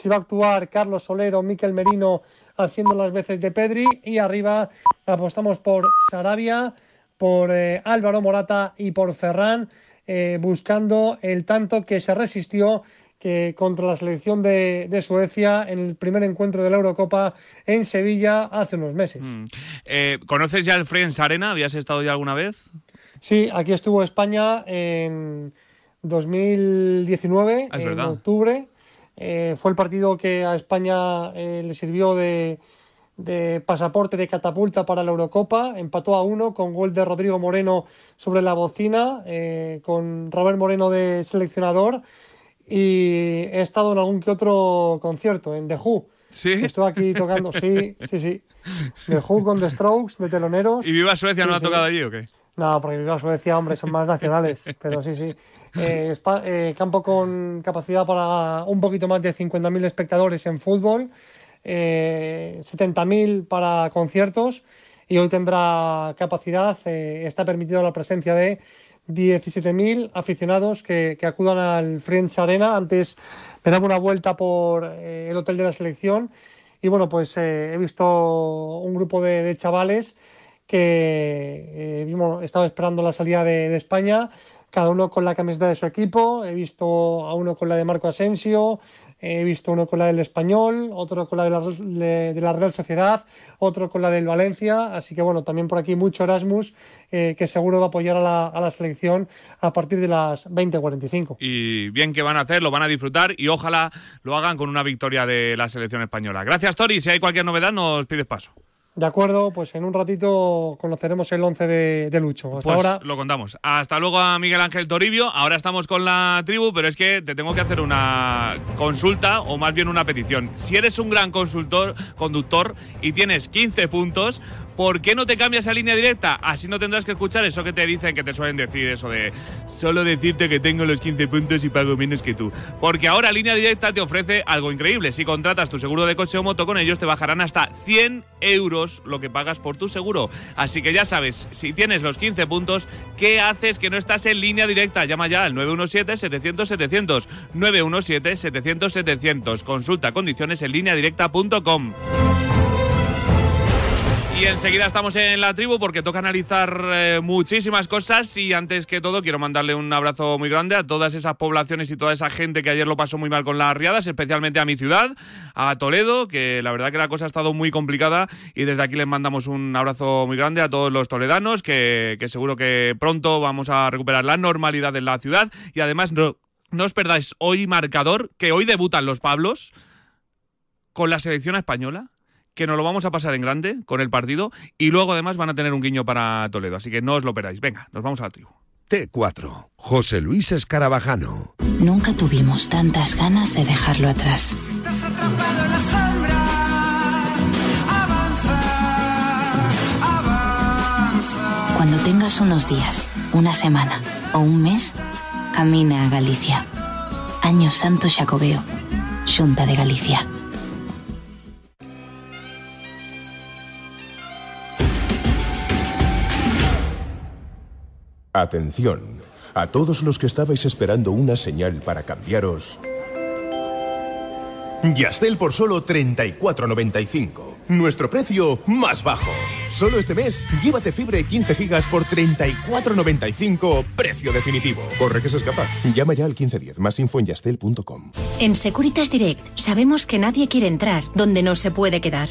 si va a actuar Carlos Solero, Miquel Merino haciendo las veces de Pedri y arriba apostamos por Sarabia, por eh, Álvaro Morata y por Ferran, eh, buscando el tanto que se resistió que contra la selección de, Suecia en el primer encuentro de la Eurocopa en Sevilla hace unos meses. Mm. Eh, ¿Conoces ya el Friends Arena? ¿Habías estado ya alguna vez? Sí, aquí estuvo España en 2019, ah, en octubre. Eh, fue el partido que a España eh, le sirvió de, pasaporte de catapulta para la Eurocopa. Empató a uno con gol de Rodrigo Moreno sobre la bocina, con Robert Moreno de seleccionador y he estado en algún que otro concierto, en The Who. Sí. Estoy aquí tocando, sí, sí, sí. The Who con The Strokes, de teloneros. ¿Y Viva Suecia no ha tocado allí o qué? No, porque Viva Suecia, hombre, son más nacionales, pero sí, sí. Eh, eh, campo con capacidad para un poquito más de 50.000 espectadores en fútbol, eh, 70.000 para conciertos y hoy tendrá capacidad, eh, está permitido la presencia de 17.000 aficionados que, acudan al Friends Arena. Antes me daba una vuelta por eh, el hotel de la selección y bueno, pues eh, he visto un grupo de, chavales que eh, estaba esperando la salida de, España, cada uno con la camiseta de su equipo. He visto a uno con la de Marco Asensio, He visto uno con la del Español, otro con la de la, Real Sociedad, otro con la del Valencia. Así que bueno, también por aquí mucho Erasmus, eh, que seguro va a apoyar a la, a la selección a partir de las 20.45. Y bien que van a hacer, lo van a disfrutar y ojalá lo hagan con una victoria de la selección española. Gracias, Tori. Si hay cualquier novedad, nos pides paso. De acuerdo, pues en un ratito conoceremos el 11 de, Lucho. Hasta pues ahora. Lo contamos. Hasta luego a Miguel Ángel Toribio. Ahora estamos con la tribu, pero es que te tengo que hacer una consulta o más bien una petición. Si eres un gran consultor, conductor y tienes 15 puntos, ¿por qué no te cambias a línea directa? Así no tendrás que escuchar eso que te dicen, que te suelen decir, eso de solo decirte que tengo los 15 puntos y pago menos que tú. Porque ahora línea directa te ofrece algo increíble. Si contratas tu seguro de coche o moto con ellos, te bajarán hasta 100 euros lo que pagas por tu seguro. Así que ya sabes, si tienes los 15 puntos, ¿qué haces que no estás en línea directa? Llama ya al 917-700-700. 917-700-700. Consulta condiciones en línea directa.com. Y enseguida estamos en la tribu porque toca analizar eh, muchísimas cosas. Y antes que todo quiero mandarle un abrazo muy grande a todas esas poblaciones y toda esa gente que ayer lo pasó muy mal con las riadas, especialmente a mi ciudad, a Toledo, que la verdad que la cosa ha estado muy complicada. Y desde aquí les mandamos un abrazo muy grande a todos los toledanos, que, seguro que pronto vamos a recuperar la normalidad en la ciudad. Y además no, no os perdáis hoy marcador, que hoy debutan los Pablos con la selección española que nos lo vamos a pasar en grande con el partido y luego además van a tener un guiño para Toledo, así que no os lo peráis. Venga, nos vamos a la tribu. T4. José Luis Escarabajano. Nunca tuvimos tantas ganas de dejarlo atrás. Cuando tengas unos días, una semana o un mes, camina a Galicia. Año Santo Jacobeo, Junta de Galicia. Atención, a todos los que estabais esperando una señal para cambiaros. Yastel por solo 34.95. Nuestro precio más bajo. Solo este mes, llévate fibra de 15 gigas por 34.95, precio definitivo. Corre que se escapa. Llama ya al 1510. Más info en yastel.com. En Securitas Direct sabemos que nadie quiere entrar donde no se puede quedar.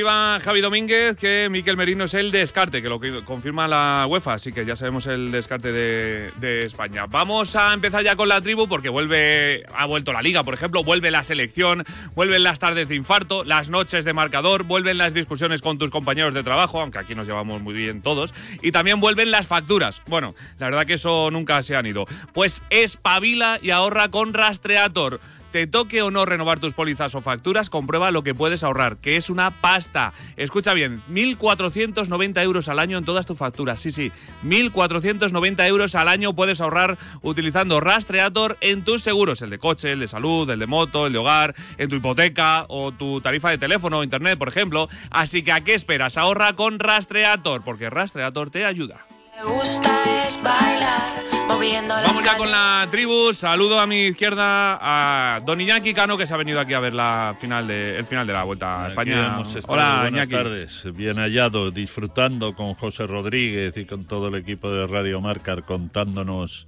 Confirma Javi Domínguez que Miquel Merino es el descarte, que lo confirma la UEFA, así que ya sabemos el descarte de, de, España. Vamos a empezar ya con la tribu porque vuelve, ha vuelto la liga, por ejemplo, vuelve la selección, vuelven las tardes de infarto, las noches de marcador, vuelven las discusiones con tus compañeros de trabajo, aunque aquí nos llevamos muy bien todos, y también vuelven las facturas. Bueno, la verdad que eso nunca se han ido. Pues espabila y ahorra con Rastreator te toque o no renovar tus pólizas o facturas, comprueba lo que puedes ahorrar, que es una pasta. Escucha bien, 1.490 euros al año en todas tus facturas. Sí, sí, 1.490 euros al año puedes ahorrar utilizando Rastreator en tus seguros, el de coche, el de salud, el de moto, el de hogar, en tu hipoteca o tu tarifa de teléfono o internet, por ejemplo. Así que, ¿a qué esperas? Ahorra con Rastreator, porque Rastreator te ayuda. Me gusta es bailar Vamos ya con la tribu. Saludo a mi izquierda a Don Iñaki Cano, que se ha venido aquí a ver la final de, el final de la Vuelta a España. Hola, Buenas tardes. Bien hallado, disfrutando con José Rodríguez y con todo el equipo de Radio Marcar contándonos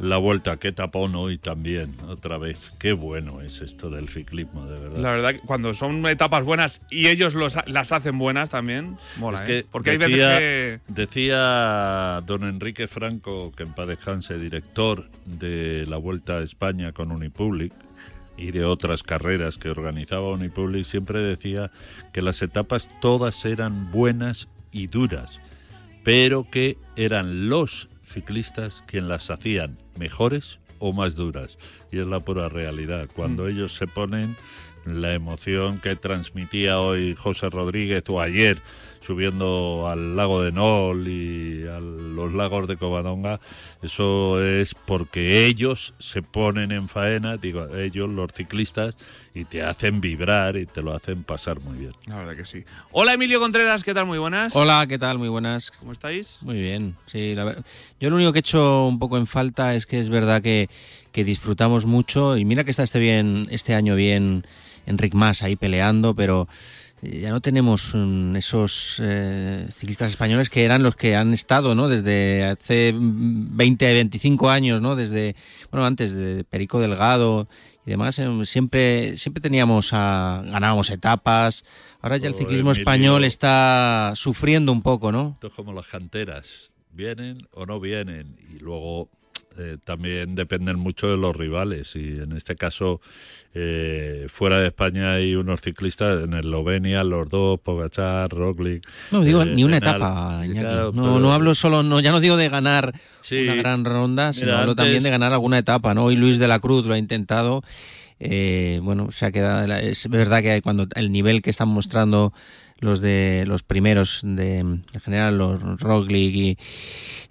la vuelta, qué tapón hoy también, otra vez. Qué bueno es esto del ciclismo, de verdad. La verdad, cuando son etapas buenas y ellos las hacen buenas también, mola, ¿eh? Porque decía, hay veces que... Decía don Enrique Franco, que en paz descanse, director de la Vuelta a España con Unipublic, y de otras carreras que organizaba Unipublic, siempre decía que las etapas todas eran buenas y duras, pero que eran los ciclistas quien las hacían mejores o más duras. Y es la pura realidad. Cuando mm. ellos se ponen, la emoción que transmitía hoy José Rodríguez o ayer subiendo al lago de Nol y a los lagos de Covadonga, eso es porque ellos se ponen en faena, digo, ellos, los ciclistas, y te hacen vibrar y te lo hacen pasar muy bien. La verdad que sí. Hola Emilio Contreras, ¿qué tal? Muy buenas. Hola, ¿qué tal? Muy buenas. ¿Cómo estáis? Muy bien, sí. Yo lo único que he hecho un poco en falta es que es verdad que, que disfrutamos mucho y mira que está este, bien, este año bien Enric Mas ahí peleando, pero ya no tenemos mm, esos eh, ciclistas españoles que eran los que han estado, ¿no? Desde hace 20, 25 años, ¿no? Desde, bueno, antes de Perico Delgado y demás, em, siempre, siempre teníamos a, ganábamos etapas. Ahora ya el ciclismo español está sufriendo un poco, ¿no? Esto es como las canteras, vienen o no vienen y luego eh, también dependen mucho de los rivales y en este caso eh, fuera de España hay unos ciclistas en Eslovenia, los dos, Pogachar, Roglic. No digo ni una etapa, no, no hablo solo, no, ya no digo de ganar una gran ronda, sino hablo también de ganar alguna etapa, ¿no? Hoy Luis de la Cruz lo ha intentado. Eh, bueno, se ha quedado. Es verdad que cuando el nivel que están mostrando los de los primeros de, en general los Roglic y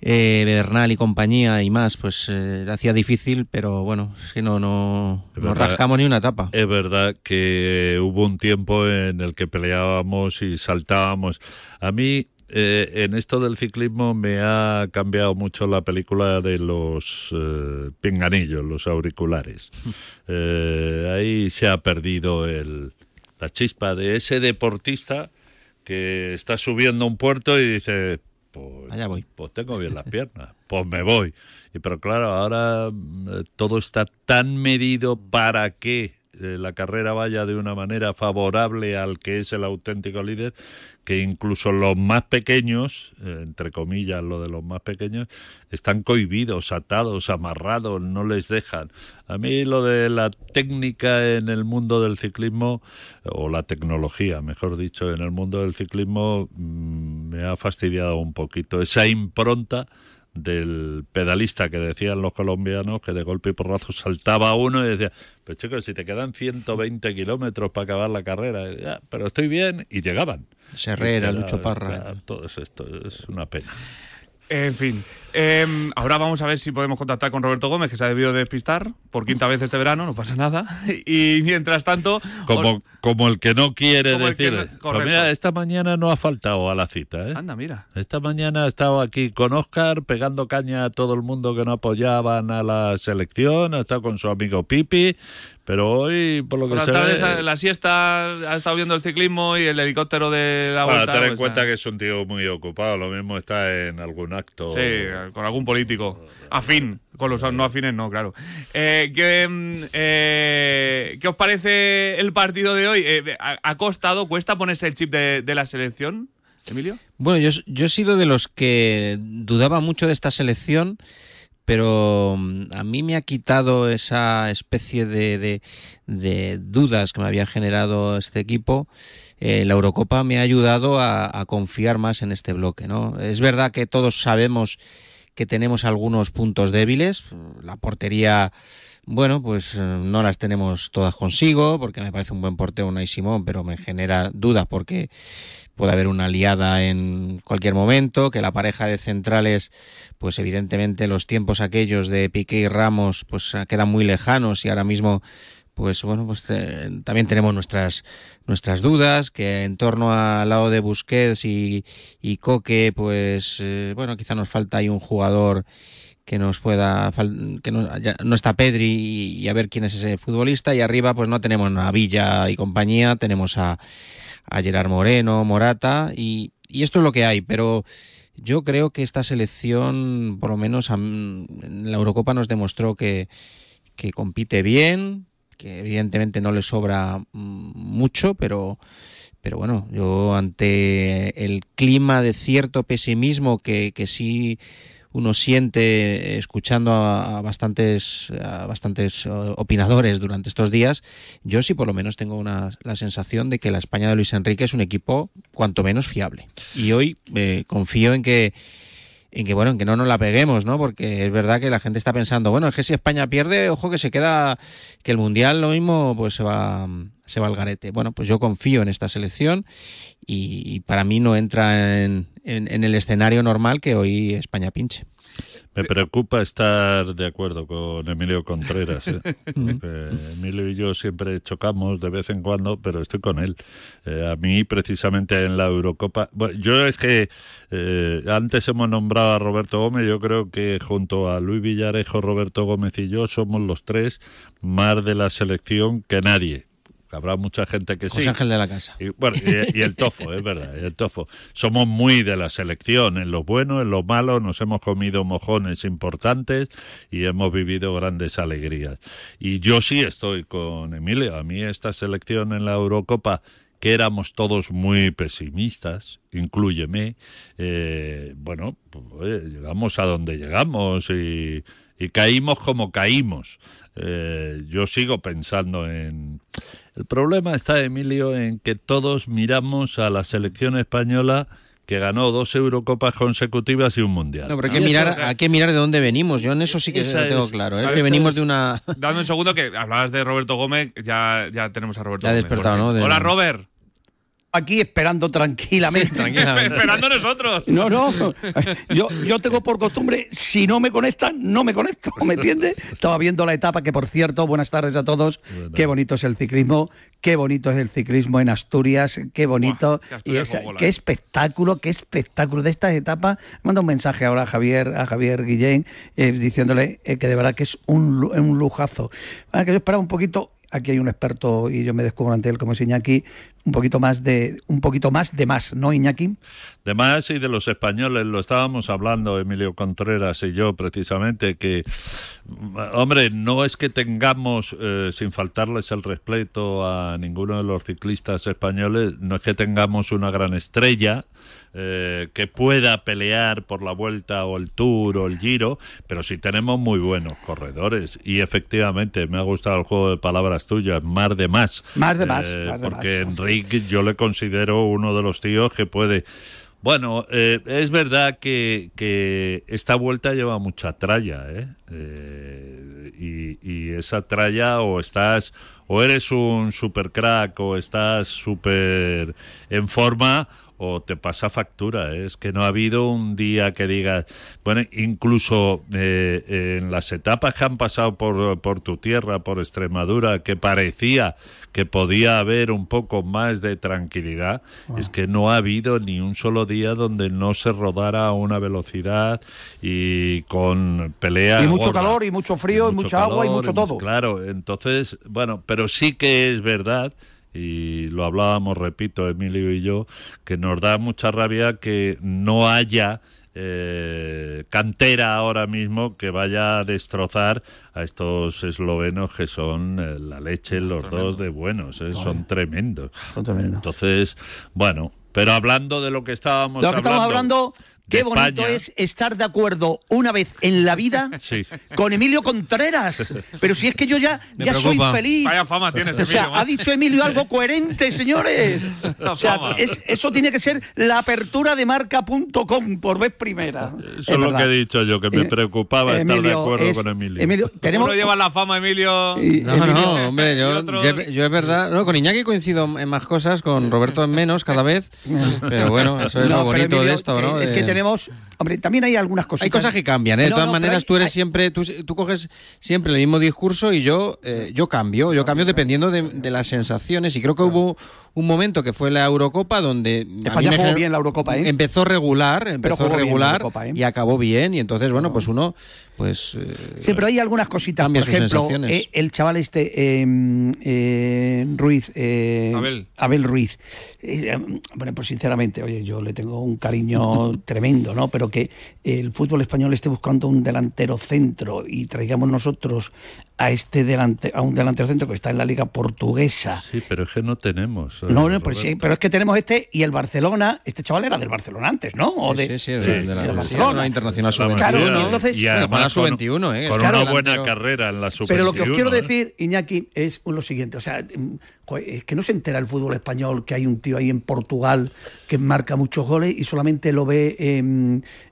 eh, Bernal y compañía y más pues eh, hacía difícil pero bueno es que no no, no rascamos ni una etapa es verdad que hubo un tiempo en el que peleábamos y saltábamos a mí eh, en esto del ciclismo me ha cambiado mucho la película de los eh, pinganillos, los auriculares. ahí se ha perdido el, la chispa de ese deportista que está subiendo un puerto y dice, pues, Allá voy. pues tengo bien las piernas, pues me voy. Y pero claro, ahora mm, todo está tan medido para que eh, la carrera vaya de una manera favorable al que es el auténtico líder, que incluso los más pequeños, eh, entre comillas lo de los más pequeños, están cohibidos, atados, amarrados, no les dejan. A mí lo de la técnica en el mundo del ciclismo, o la tecnología, mejor dicho, en el mundo del ciclismo, mm, me ha fastidiado un poquito. Esa impronta del pedalista que decían los colombianos que de golpe y porrazo saltaba uno y decía, pues chicos, si te quedan 120 kilómetros para acabar la carrera, pero estoy bien, y llegaban. Serrera, Lucho Parra. todo esto es una pena. En fin, em, ahora vamos a ver si podemos contactar con Roberto Gómez, que se ha debido despistar por quinta vez este verano, no pasa nada. Y mientras tanto... Como, como el que no quiere decir... Pues mira, esta mañana no ha faltado a la cita. ¿eh? Anda, mira. Esta mañana ha estado aquí con Oscar, pegando caña a todo el mundo que no apoyaban a la selección, ha estado con su amigo Pipi, pero hoy, por lo que se ve... La siesta ha estado viendo el ciclismo y el helicóptero de la. Para tener en pues, cuenta que es un tío muy ocupado, lo mismo está en algún acto. Sí, con algún político afín, con los no afines no, claro. Eh, ¿qué, mm, eh, ¿Qué os parece el partido de hoy? Eh, ¿Ha costado, cuesta ponerse el chip de, de la selección, Emilio? Bueno, yo, he sido de los que dudaba mucho de esta selección pero mm, a mí me ha quitado esa especie de, de, dudas que me había generado este equipo. Eh, la Eurocopa me ha ayudado a, confiar más en este bloque. ¿no? Es verdad que todos sabemos que tenemos algunos puntos débiles. La portería, bueno, pues eh, no las tenemos todas consigo, porque me parece un buen portero Unai Simón, pero me genera dudas porque puede haber una liada en cualquier momento, que la pareja de centrales, pues evidentemente los tiempos aquellos de Piqué y Ramos, pues quedan muy lejanos y ahora mismo pues bueno, pues eh, también tenemos nuestras nuestras dudas, que en torno al lado de Busquets y, Coque, pues eh, bueno, quizá nos falta ahí un jugador que nos pueda que no, no está Pedri y, a ver quién es ese futbolista. Y arriba pues no tenemos a Villa y compañía, tenemos a a Gerard Moreno, Morata, y, esto es lo que hay, pero yo creo que esta selección, por lo menos en la Eurocopa, nos demostró que, que compite bien, que evidentemente no le sobra mm, mucho, pero, pero bueno, yo ante el clima de cierto pesimismo que, que sí uno siente escuchando a, bastantes a bastantes opinadores durante estos días, yo sí por lo menos tengo una, la sensación de que la España de Luis Enrique es un equipo cuanto menos fiable. Y hoy eh, confío en que en que bueno, en que no nos la peguemos, ¿no? Porque es verdad que la gente está pensando, bueno, es que si España pierde, ojo que se queda, que el mundial lo mismo, pues se va, se va al garete. Bueno, pues yo confío en esta selección y, para mí no entra en, en el escenario normal que hoy España pinche. Me preocupa estar de acuerdo con Emilio Contreras. ¿eh? Emilio y yo siempre chocamos de vez en cuando, pero estoy con él. Eh, a mí, precisamente en la Eurocopa. Bueno, yo es que eh, antes hemos nombrado a Roberto Gómez. Yo creo que junto a Luis Villarejo, Roberto Gómez y yo somos los tres más de la selección que nadie habrá mucha gente que José Ángel de la Casa. Y, bueno, y, el tofo, es verdad, el tofo. Somos muy de la selección, en lo bueno, en lo malo, nos hemos comido mojones importantes y hemos vivido grandes alegrías. Y yo sí estoy con Emilio, a mí esta selección en la Eurocopa que éramos todos muy pesimistas, incluyeme, eh, bueno, pues, llegamos a donde llegamos y, y caímos como caímos. Eh, yo sigo pensando en... El problema está, Emilio, en que todos miramos a la selección española que ganó dos Eurocopas consecutivas y un Mundial. No, pero hay que, mirar, hay que mirar de dónde venimos. Yo en eso sí que lo tengo claro. ¿eh? Que venimos de una... Dame un segundo que hablabas de Roberto Gómez. Ya, ya tenemos a Roberto ya Gómez. despertado, ¿no? Hola, Robert aquí esperando tranquilamente. tranquilamente. esperando nosotros. No, no. Yo, yo tengo por costumbre, si no me conectan, no me conecto, ¿me entiendes? Estaba viendo la etapa que, por cierto, buenas tardes a todos. Qué bonito es el ciclismo, qué bonito es el ciclismo en Asturias, qué bonito. y qué espectáculo, qué espectáculo de esta etapa. Manda un mensaje ahora a Javier, a Javier Guillén, eh, diciéndole eh, que de verdad que es un, un lujazo. que yo esperaba un poquito aquí hay un experto y yo me descubro ante él como es Iñaki, un poquito más de un poquito más de más, ¿no, Iñaki? De más y de los españoles, lo estábamos hablando Emilio Contreras y yo precisamente, que, hombre, no es que tengamos, eh, sin faltarles el respeto a ninguno de los ciclistas españoles, no es que tengamos una gran estrella, eh, que pueda pelear por la vuelta o el tour o el giro, pero sí tenemos muy buenos corredores. Y efectivamente, me ha gustado el juego de palabras tuyas, más de más. Más de más. Eh, porque Enrique yo le considero uno de los tíos que puede... Bueno, eh, es verdad que, esta vuelta lleva mucha tralla, ¿eh? y, y, esa tralla o estás, o eres un super crack o estás súper en forma, o te pasa factura. ¿eh? Es que no ha habido un día que digas, bueno, incluso eh, en las etapas que han pasado por, por tu tierra, por Extremadura, que parecía que podía haber un poco más de tranquilidad, es que no ha habido ni un solo día donde no se rodara a una velocidad y con pelea. Y mucho calor, y mucho frío, y, mucha agua, y mucho todo. Claro, entonces, bueno, pero sí que es verdad y lo hablábamos, repito, Emilio y yo, que nos da mucha rabia que no haya eh, cantera ahora mismo que vaya a destrozar a estos eslovenos que son eh, la leche, los dos de buenos, eh, son tremendos. Entonces, bueno, pero hablando de lo que estábamos lo que hablando. Estamos hablando Qué bonito es estar de acuerdo una vez en la vida con Emilio Contreras. Pero si es que yo ya, ya soy feliz. Vaya fama tienes, O sea, ha dicho Emilio algo coherente, señores. O sea, eso tiene que ser la apertura de marca.com por vez primera. Eso es, lo que he dicho yo, que me eh, preocupaba estar de acuerdo con Emilio. Emilio ¿tenemos... ¿Cómo lleva la fama, Emilio? no, no, hombre, yo, yo, es verdad. No, con Iñaki coincido en más cosas, con Roberto en menos cada vez. Pero bueno, eso es lo bonito de esto, ¿no? Es que tenemos Hombre, también hay algunas cosas. Hay cosas que cambian, ¿eh? de todas maneras, tú eres siempre. Tú, tú, coges siempre el mismo discurso y yo, eh, yo cambio. Yo cambio dependiendo de, las sensaciones. Y creo que hubo un momento que fue la Eurocopa donde. España jugó bien la Eurocopa, ¿eh? Empezó regular, empezó regular ¿eh? y acabó bien. Y entonces, bueno, pues uno. Pues, eh, sí, pero hay algunas cositas. Por ejemplo, el chaval este, em, Ruiz. Abel. Abel Ruiz. bueno, pues sinceramente, oye, yo le tengo un cariño tremendo, ¿no? Pero que el fútbol español esté buscando un delantero centro y traigamos nosotros a este delante, a un delantero centro que está en la liga portuguesa. Sí, pero es que no tenemos. Eh, no, no, pues sí, pero es que tenemos este y el Barcelona, este chaval era del Barcelona antes, ¿no? O de, sí, sí, de, la, Barcelona. Internacional sub-21. Claro, entonces, y además con, sub-21, ¿eh? Con una buena carrera en la sub-21. Pero lo que os quiero ¿eh? decir, Iñaki, es lo siguiente, o sea, es que no se entera el fútbol español que hay un tío ahí en Portugal que marca muchos goles y solamente lo ve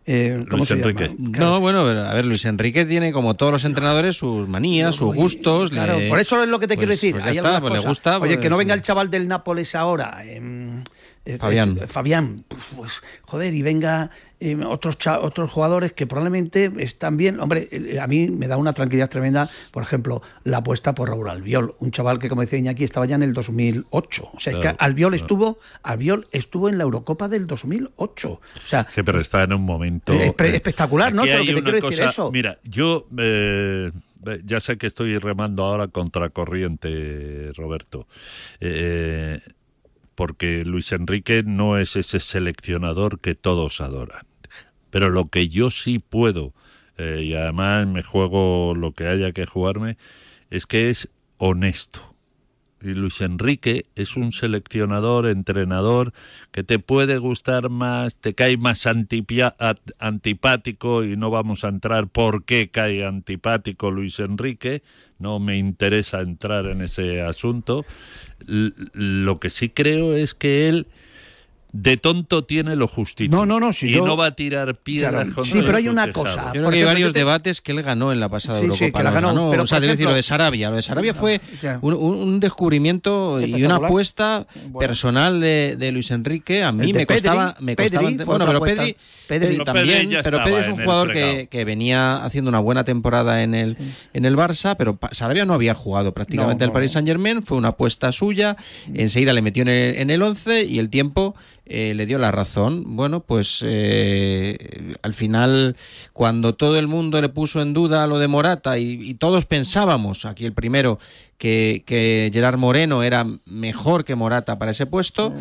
eh, ¿cómo Luis se Enrique. Llama? No, bueno, a ver, Luis Enrique tiene como todos los entrenadores sus manías, sus gustos. Claro, por eso es lo que te quiero pues, decir. Pues hay está, pues le gusta. Oye, pues, que no venga el chaval del Nápoles ahora. Eh, Fabián. Eh, Fabián, pues joder, y venga eh, otros otros jugadores que probablemente están bien. Hombre, eh, a mí me da una tranquilidad tremenda, por ejemplo, la apuesta por Raúl Albiol, un chaval que, como decía Iñaki, estaba ya en el 2008. O sea, es que Albiol estuvo, Albiol estuvo en la Eurocopa del 2008. O sea, sí, pero está en un momento espectacular, ¿no? Sé lo que te quiero decir eso. Mira, yo ya sé que estoy remando ahora contra corriente, Roberto. Eh, porque Luis Enrique no es ese seleccionador que todos adoran. Pero lo que yo sí puedo, eh, y además me juego lo que haya que jugarme, es que es honesto. Y Luis Enrique es un seleccionador, entrenador, que te puede gustar más, te cae más antipático y no vamos a entrar por qué cae antipático Luis Enrique, no me interesa entrar en ese asunto, lo que sí creo es que él de tonto tiene lo justito. No, no, no. y no va a tirar piedras Sí, pero hay una cosa. Yo creo que hay varios debates que él ganó en la pasada Eurocopa. ganó, pero, o sea, decir, lo de Sarabia. Lo de Sarabia fue un, descubrimiento y una apuesta personal de, Luis Enrique. A mí me costaba. Me costaba bueno, pero Pedri, también. pero Pedri es un jugador que, que, venía haciendo una buena temporada en el, en el Barça, pero Sarabia no había jugado prácticamente el Paris Saint Germain. Fue una apuesta suya. Enseguida le metió en el, en el 11 y el tiempo eh, le dio la razón. Bueno, pues eh, al final, cuando todo el mundo le puso en duda lo de Morata y, todos pensábamos, aquí el primero, que, que, Gerard Moreno era mejor que Morata para ese puesto,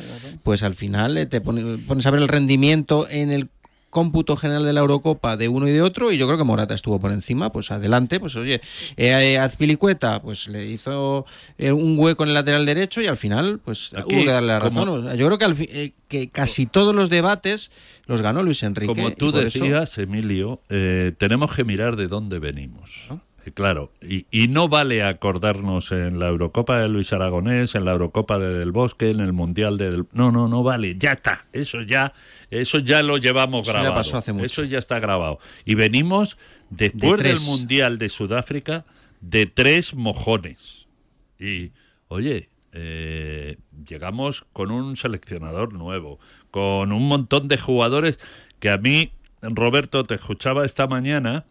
pues al final eh, te pones a ver el rendimiento en el cómputo general de la Eurocopa de uno y de otro y yo creo que Morata estuvo por encima, pues adelante, pues oye, eh, Azpilicueta pues le hizo eh, un hueco en el lateral derecho y al final pues hubo que darle la razón. Yo creo que, al eh, que casi todos los debates los ganó Luis Enrique. Como tú decías, Emilio, eh, tenemos que mirar de dónde venimos. Claro, y, y, no vale acordarnos en la Eurocopa de Luis Aragonés, en la Eurocopa de Del Bosque, en el Mundial de Del... No, no, no vale, ya está, eso ya eso ya lo llevamos grabado. Eso ya pasó hace mucho. Eso ya está grabado. Y venimos, después del Mundial de Sudáfrica, de tres mojones. Y, oye, eh, llegamos con un seleccionador nuevo, con un montón de jugadores que a mí, Roberto, te escuchaba esta mañana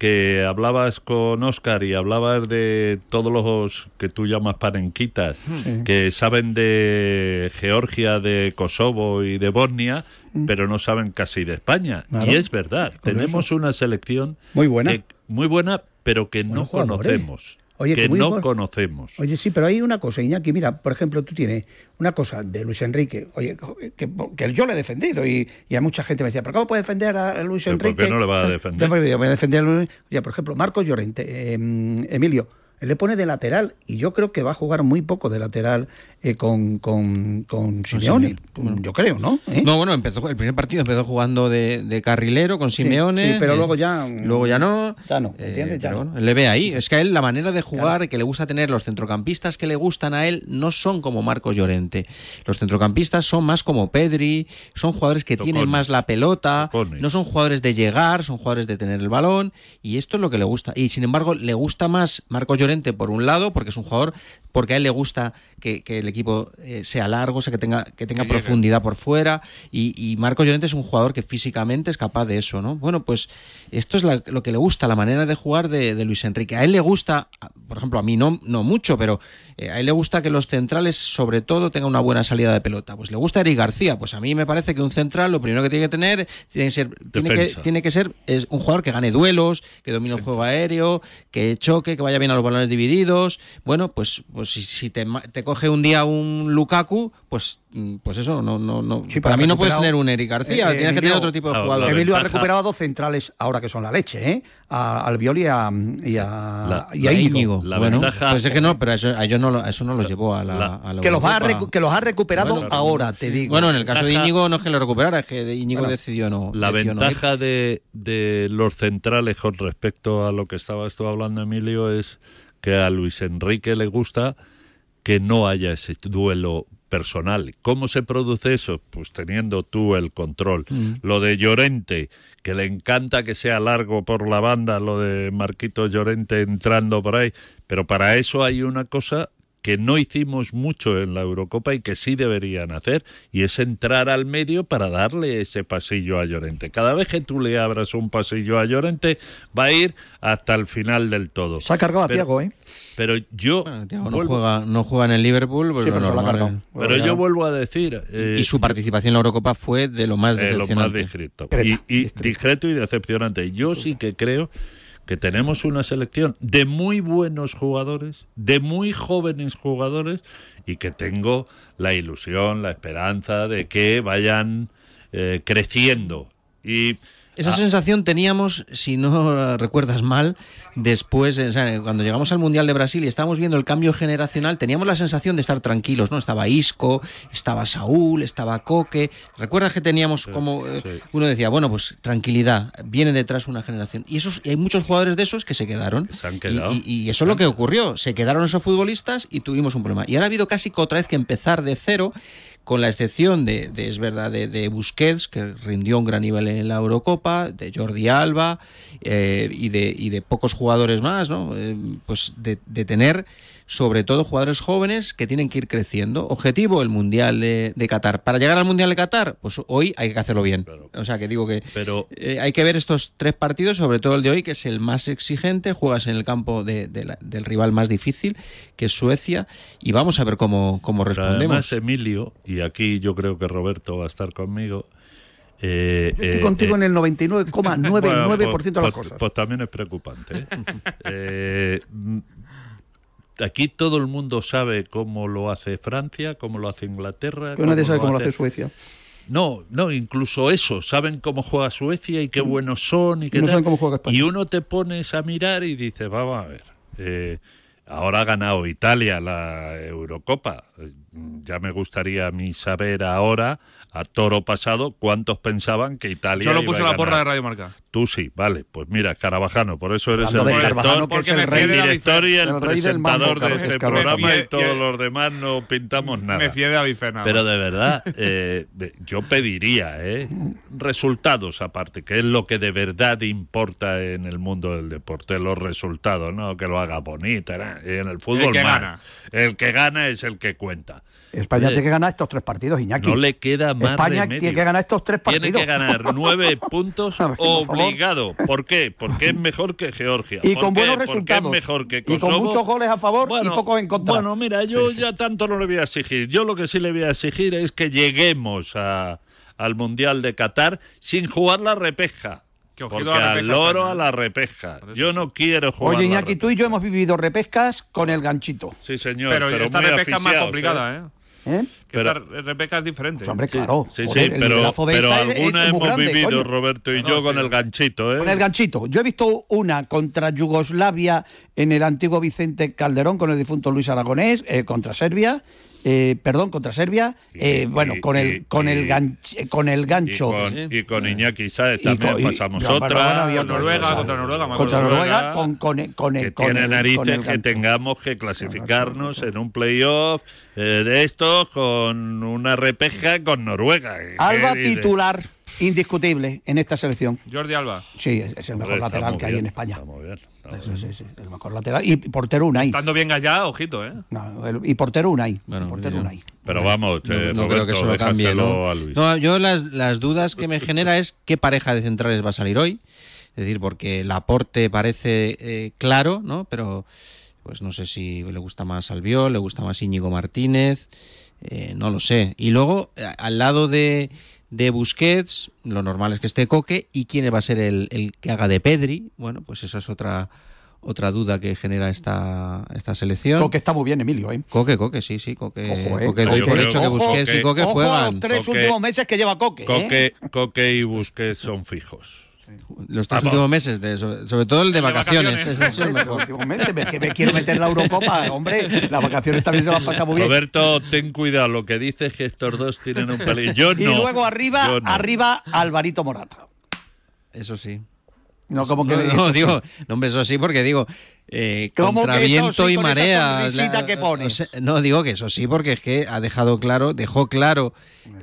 que hablabas con Oscar y hablabas de todos los que tú llamas parenquitas, que saben de Georgia, de Kosovo y de Bosnia, mm. pero no saben casi de España. Y es verdad, tenemos una selección muy buena, muy buena, pero que no conocemos. Oye, que no conocemos. Oye, sí, pero hay una cosa, Iñaki, mira, por ejemplo, tú tienes una cosa de Luis Enrique, oye, que, que yo le he defendido y, y a mucha gente me decía, ¿pero cómo puedes defender a Luis ¿Pero Enrique? ¿Por qué no le vas a defender? Yo voy a defender a Luis- Oye, por ejemplo, Marcos Llorente, eh, Emilio, él le pone de lateral y yo creo que va a jugar muy poco de lateral eh, con, con, con Simeone, yo creo, ¿no? ¿Eh? No, bueno, empezó el primer partido empezó jugando de, de carrilero con Simeone. sí, pero eh, luego ya- Luego ya no. Ya no, eh, ¿entiendes? Ya pero no. bueno, le ve ahí. Es que a él la manera de jugar que le gusta tener, los centrocampistas que le gustan a él no son como Marcos Llorente. Los centrocampistas son más como Pedri, son jugadores que tienen más la pelota, no son jugadores de llegar, son jugadores de tener el balón y esto es lo que le gusta. Y sin embargo, le gusta más Marcos Llorente por un lado, porque es un jugador, porque a él le gusta que, que el equipo eh, sea largo, o sea, que tenga, que tenga Que llegue. profundidad por fuera. Y, y Marcos Llorente es un jugador que físicamente es capaz de eso, ¿no? Bueno, pues esto es la- lo que le gusta, la manera de jugar de, de Luis Enrique. A él le gusta, por ejemplo, a mí no, no mucho, pero eh, a él le gusta que los centrales, sobre todo, tengan una buena salida de pelota. Pues le gusta Eric García. Pues a mí me parece que un central lo primero que tiene que tener tiene que ser, tiene que, Defensa. tiene que ser es un jugador que gane duelos, que domine el juego aéreo, que choque, que vaya bien a los balones divididos. Bueno, pues, pues si, si te, ma- te coge un día un Lukaku, pues, mm, pues eso, no, no, no. Sí, para mí no puedes tener un Eric García, Eh, tienes que tener otro tipo de jugador. la Emilio ha recuperado dos centrales ahora que son la leche, ¿eh? A Albiol y a, y a, La- y a A Íñigo. Íñigo. La bueno, ventaja- pues es que no, pero eso, a ellos no, lo- eso no los llevó a la, La- a la Que los, ha que los ha recuperado Bueno, ahora, te digo. Bueno, en el caso de Íñigo no es que lo recuperara, es que Íñigo Bueno, decidió no. La decidió no ventaja de, de los centrales con respecto a lo que estabas tú hablando, Emilio, es que a Luis Enrique le gusta que no haya ese duelo personal. ¿Cómo se produce eso? Pues teniendo tú el control. Lo de Llorente, que le encanta que sea largo por la banda, lo de Marquito Llorente entrando por ahí, pero para eso hay una cosa que no hicimos mucho en la Eurocopa y que sí deberían hacer, y es entrar al medio para darle ese pasillo a Llorente. Cada vez que tú le abras un pasillo a Llorente, va a ir hasta el final del todo. Se ha cargado a Pero- Tiago, ¿eh? Pero yo Bueno, Thiago no vuelvo- juega, no juega en el Liverpool, pues Sí, pero se lo ha normal cargado. es- pero yo vuelvo a decir eh, Y su participación en la Eurocopa fue de lo más eh, lo más decepcionante. discreto. Y, discreto y decepcionante. Yo sí que creo que tenemos una selección de muy buenos jugadores, de muy jóvenes jugadores, y que tengo la ilusión, la esperanza de que vayan eh, creciendo. Y Esa Ah, sensación teníamos, si no recuerdas mal, después, o sea, cuando llegamos al Mundial de Brasil y estábamos viendo el cambio generacional, teníamos la sensación de estar tranquilos, ¿no? Estaba Isco, estaba Saúl, estaba Coque. ¿Recuerdas que teníamos como eh, sí. uno decía, bueno, pues tranquilidad, viene detrás una generación? Y esos y hay muchos jugadores de esos que se quedaron. Se han Y- quedado. Y, y eso es lo que ocurrió, se quedaron esos futbolistas y tuvimos un problema. Y ahora ha habido casi que otra vez que empezar de cero con la excepción de, de, es verdad, de, Busquets, que rindió un gran nivel en la Eurocopa, de Jordi Alba eh, y, de, y de pocos jugadores más, ¿no? Eh, pues de tener sobre todo jugadores jóvenes que tienen que ir creciendo. Objetivo, el Mundial de, de Qatar. Para llegar al Mundial de Qatar, pues hoy hay que hacerlo bien. O sea, que digo que Pero eh, hay que ver estos tres partidos, sobre todo el de hoy, que es el más exigente. Juegas en el campo de- de la- del rival más difícil, que es Suecia, y vamos a ver cómo, cómo respondemos. además, Emilio, y aquí yo creo que Roberto va a estar conmigo. eh, Yo estoy eh, contigo eh, en el 99,99% pues- de las pues- cosas. Pues también es preocupante. mm, aquí todo el mundo sabe cómo lo hace Francia, cómo lo hace Inglaterra. Pero nadie sabe lo cómo lo hace Suecia. No, no, incluso eso, saben cómo juega Suecia y qué buenos son y qué no tal. saben cómo juega España. Y uno te pones a mirar y dices, vamos a ver, eh, ahora ha ganado Italia la Eurocopa. Ya me gustaría a mí saber ahora, a toro pasado, cuántos pensaban que Italia Solo iba puso a la porra de. Radio Marca. Tú sí, vale. Pues mira, Carabajano, por eso eres Hablando el director, que porque el rey, director y el, el rey del mambo, presentador de este programa y todos los demás no pintamos nada. Me fié de Avicena. Pero de verdad, eh, yo pediría ¿eh? resultados aparte, que es lo que de verdad importa en el mundo del deporte, los resultados, no que lo haga bonita. En el fútbol que más. gana. El que gana es el que cuenta. España Eh, tiene que ganar estos tres partidos, Iñaki. No le queda más España remedio. tiene que ganar estos tres partidos. Tiene que ganar nueve puntos favor. Obligado. ¿Por qué? Porque es mejor que Georgia. Y ¿Por con qué? buenos Porque resultados. es mejor que Y con muchos goles a favor y pocos en contra. Bueno, mira, yo ya tanto no le voy a exigir. Yo lo que sí le voy a exigir es que lleguemos a- al Mundial de Qatar sin jugar la repeja. porque al loro a la repesca. Yo no quiero jugar. Oye, Iñaki, tú y yo hemos vivido repescas con el ganchito. Sí, señor. Pero, pero esta muy repesca es más complicada, ¿eh? ¿Eh? Pero, esta repesca es diferente. Pues, hombre, claro. Sí, Joder, sí, el pero, pero esta es- es alguna hemos grande, vivido, coño. Roberto y No, yo, con el ganchito, ¿eh? Con el ganchito. Yo he visto una contra Yugoslavia en el antiguo Vicente Calderón con el difunto Luis Aragonés, eh, contra Serbia. Eh, perdón, contra Serbia. eh, Y- bueno, con y- el con el y- ganch- con el Y gancho. con, y con Iñaki Sáez también con- y- pasamos otra. bueno, había Contra otra Noruega, cosa. contra Noruega, contra. Noruega con, con, el- con el que con tiene el- con narices el que gancho. tengamos que clasificarnos en un playoff eh, de estos con una repesca con Noruega. Alba ¿Qué dices? titular indiscutible en esta selección. Jordi Alba. Sí, es, es el mejor Hombre, lateral que hay en España. bien, estamos Sí, bien. sí, sí, el mejor lateral. Y portero Unai. Estando bien allá, ojito, ¿eh? No, el- y portero Unai. Bueno, portero Unai. Pero vamos, No, no creo que eso lo cambie, déjaselo ¿no? a Luis. No, yo las, las dudas que me genera es qué pareja de centrales va a salir hoy. Es decir, porque el aporte parece eh, claro, ¿no? Pero pues no sé si le gusta más Albiol, le gusta más Íñigo Martínez, eh, no lo sé. Y luego, eh, al lado de, de Busquets, lo normal es que esté Coque, y quién va a ser el, el que haga de Pedri. Bueno, pues esa es otra otra duda que genera esta, esta selección. Coque está muy bien, Emilio, ¿eh? Coque, Coque, sí, sí, Coque. Ojo, eh. Coque, doy por creo- hecho que ojo, Busquets y que- Coque Ojo juegan. los tres Coque- últimos meses que lleva Coque. ¿eh? Coque, Coque y Busquets son fijos. Los tres Vamos. últimos meses, de, sobre, sobre todo el de El de vacaciones. vacaciones. es el Los mejor. últimos meses, me- que me quiero meter en la Eurocopa, hombre. Las vacaciones también se las pasa muy bien. Roberto, ten cuidado, lo que dices es que estos dos tienen un pelín. Yo y no. luego arriba, no. arriba, Alvarito Morata. Eso sí. No, como que no, eso no, sí. digo, no, hombre, eso sí, porque digo, eh, ¿Cómo contra viento sí, y con esa marea. sonrisita que pones? o sea, no, digo que eso sí, porque es que ha dejado claro, dejó claro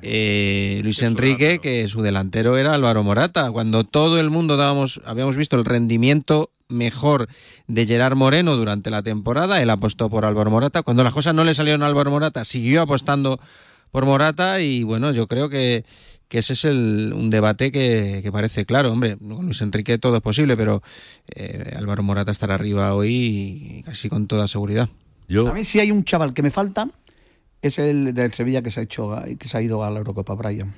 eh, Luis Enrique que su delantero era Álvaro Morata. Cuando todo el mundo dábamos, habíamos visto el rendimiento mejor de Gerard Moreno durante la temporada, él apostó por Álvaro Morata. Cuando las cosas no le salieron a Álvaro Morata, siguió apostando por Morata y bueno, yo creo que, que ese es el, un debate que, que parece claro. Hombre, con Luis Enrique todo es posible, pero eh, Álvaro Morata estará arriba hoy casi con toda seguridad. Yo, A mí si hay un chaval que me falta, es el del Sevilla que se ha hecho que se ha ido a la Eurocopa, Brian.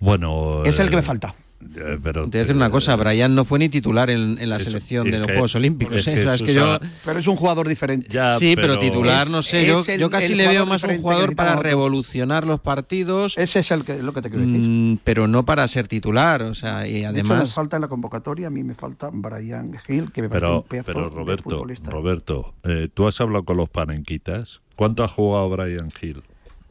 bueno. Es el que me eh, falta. Eh, pero, Te voy a decir una cosa, Brian no fue ni titular en, en la Eso, selección de los que- Juegos Olímpicos. es ¿eh? que O sea, es que Susana- yo... Pero es un jugador diferente. Ya, sí, pero, titular, Es- no sé. Yo, es el- yo casi le veo más un jugador para revolucionar los partidos, Ese es el que, lo que te quiero decir. mm, pero no para ser titular. O sea, y De hecho, me además... falta en la convocatoria, a mí me falta Brian Hill, que me parece Pero, un pedazo pero de Roberto, futbolista. Roberto, eh, tú has hablado con los panenquitas. ¿Cuánto ha jugado Brian Hill?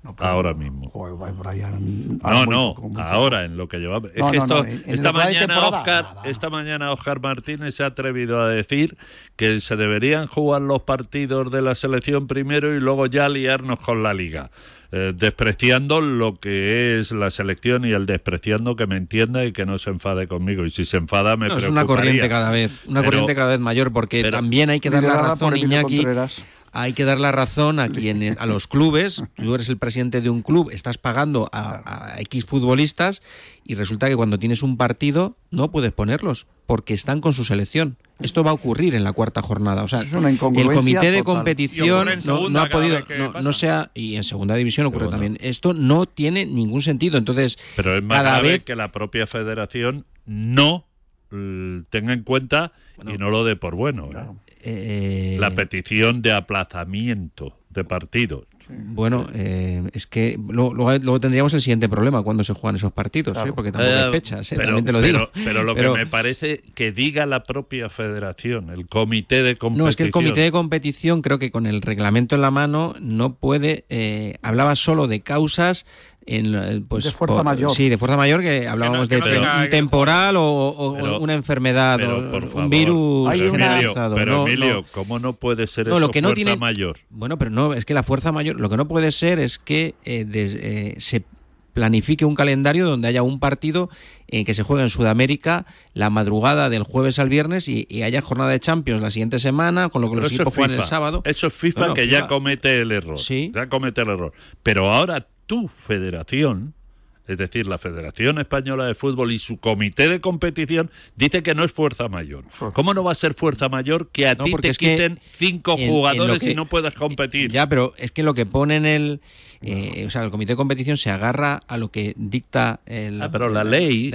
No, ahora mismo. Joder, Brian, No, muy no, muy ahora en lo que llevaba. Es No, que no, esto, no, en- en esta mañana Oscar, nada. esta mañana Oscar Martínez se ha atrevido a decir que se deberían jugar los partidos de la selección primero y luego ya liarnos con la liga. Eh, despreciando lo que es la selección y el despreciando que me entienda y que no se enfade conmigo. Y si se enfada me No, es una corriente cada vez, una Pero- corriente cada vez mayor, porque pero- también hay que dar la razón, Emilio Iñaki, Contreras. Hay que dar la razón a quienes, a los clubes. Tú eres el presidente de un club, estás pagando a, a X futbolistas y resulta que cuando tienes un partido no puedes ponerlos porque están con su selección. Esto va a ocurrir en la cuarta jornada. O sea, es una el comité de total. Competición no, ha podido, no, no sea y en segunda división ocurre bueno. también. Esto no tiene ningún sentido. Entonces, Pero es más cada grave vez que la propia federación no eh, tenga en cuenta y no lo dé por bueno. ¿eh? Eh, La petición de aplazamiento de partidos. Bueno, eh, es que luego, luego- luego tendríamos el siguiente problema cuando se juegan esos partidos, ¿eh? porque tampoco hay fechas, ¿eh? pero, también te lo pero- digo. pero lo Pero- que me parece que diga la propia federación, el comité de competición. No, es que el comité de competición creo que con el reglamento en la mano no puede, eh, hablaba solo de causas en, eh, pues, De fuerza mayor. Sí, de fuerza mayor que hablábamos que de no un temporal o, o Pero- una enfermedad pero, o por un favor, virus Hay Emilio, generalizado. pero No, Emilio, no. ¿cómo no puede ser No, eso lo que no fuerza tiene- mayor? Bueno, pero no, es que la fuerza mayor, lo que no puede ser es que eh, des- eh, se planifique un calendario donde haya un partido eh, que se juegue en Sudamérica la madrugada del jueves al viernes y, y haya jornada de Champions la siguiente semana, con lo que Pero los equipos juegan el FIFA. sábado. Eso es FIFA Bueno, que ya comete el error. Sí. Ya comete el error. Pero ahora tu federación, es decir, la Federación Española de Fútbol y su comité de competición, dice que no es fuerza mayor. ¿Cómo no va a ser fuerza mayor que a No, ti te quiten cinco en- en lo jugadores que- y no puedas competir? Ya, pero es que lo que pone en el. eh, o sea, el comité de competición se agarra a lo que dicta el. Ah, pero la ley,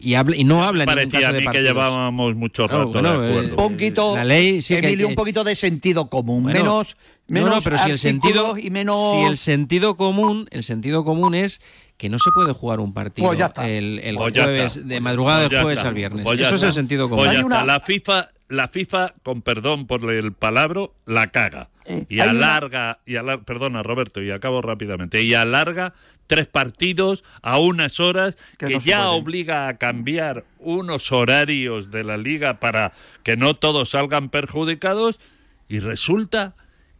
y, hable, y no habla en Parecía caso a de mí que partidos. llevábamos mucho Claro, rato bueno, de acuerdo. Un poquito, la ley sí que hay Emilio, que- un poquito de sentido común, Bueno, menos, no, menos no, pero si el sentido, y menos... si el sentido común, el sentido común es que no se puede jugar un partido Pues el, el Pues jueves está. de madrugada Pues del ya jueves está. al viernes. Pues Eso es el sentido común. Pues ya Hay una- está. La FIFA, la FIFA, con perdón por el palabro, la caga. Eh, y alarga, y alar- perdona Roberto, y acabo rápidamente, y alarga tres partidos a unas horas Que que, no se ya obliga a cambiar unos horarios de la liga para que no todos salgan perjudicados y resulta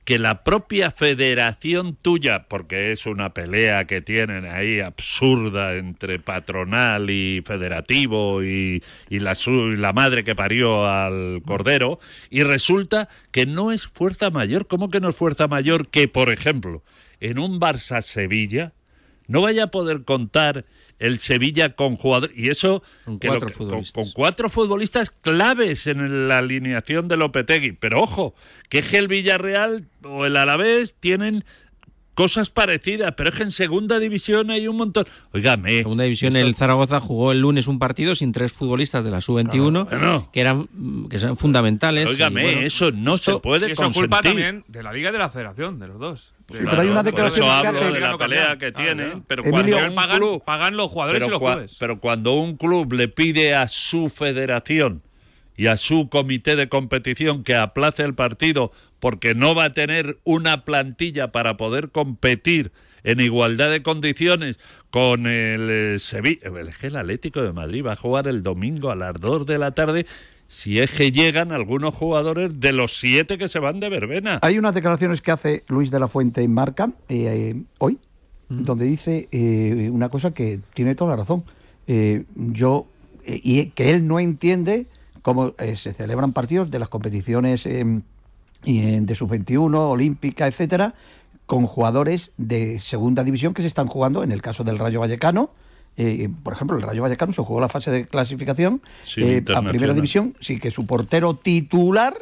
que la propia federación tuya, porque es una pelea que tienen ahí absurda entre patronal y federativo y, y la, su- y la madre que parió al cordero, y resulta que no es fuerza mayor. ¿Cómo que no es fuerza mayor que, por ejemplo, en un Barça-Sevilla no vaya a poder contar el Sevilla con jugadores y eso Con que lo cuatro que- futbolistas. con cuatro futbolistas claves en la alineación de Lopetegui. Pero ojo, que es que el Villarreal o el Alavés tienen cosas parecidas, pero es que en segunda división hay un montón. Óigame. Segunda división, esto- el Zaragoza jugó el lunes un partido sin tres futbolistas de la sub-21 Bueno. que eran que son fundamentales. Bueno, eso no se puede Y eso es culpa también de la Liga y de la Federación, de los dos. Sí, pero hay una por declaración que hace- de la pelea que tienen, claro. pero Emilio, cuando pagan, club pagan los jugadores y pero, los cua- clubes. pero cuando un club le pide a su federación y a su comité de competición que aplace el partido porque no va a tener una plantilla para poder competir en igualdad de condiciones con el eh, Sevilla, es que el Atlético de Madrid va a jugar el domingo a las 2 de la tarde si es que llegan algunos jugadores de los siete que se van de verbena. Hay unas declaraciones que hace Luis de la Fuente en Marca eh, eh, hoy, donde dice eh, una cosa que tiene toda la razón. Eh, yo eh, y que él no entiende cómo eh, se celebran partidos de las competiciones eh, y, eh, de sub-21, olímpica, etcétera, con jugadores de segunda división que se están jugando. En el caso del Rayo Vallecano, eh, por ejemplo, el Rayo Vallecano se jugó la fase de clasificación Sí, eh, a primera división, sí que su portero titular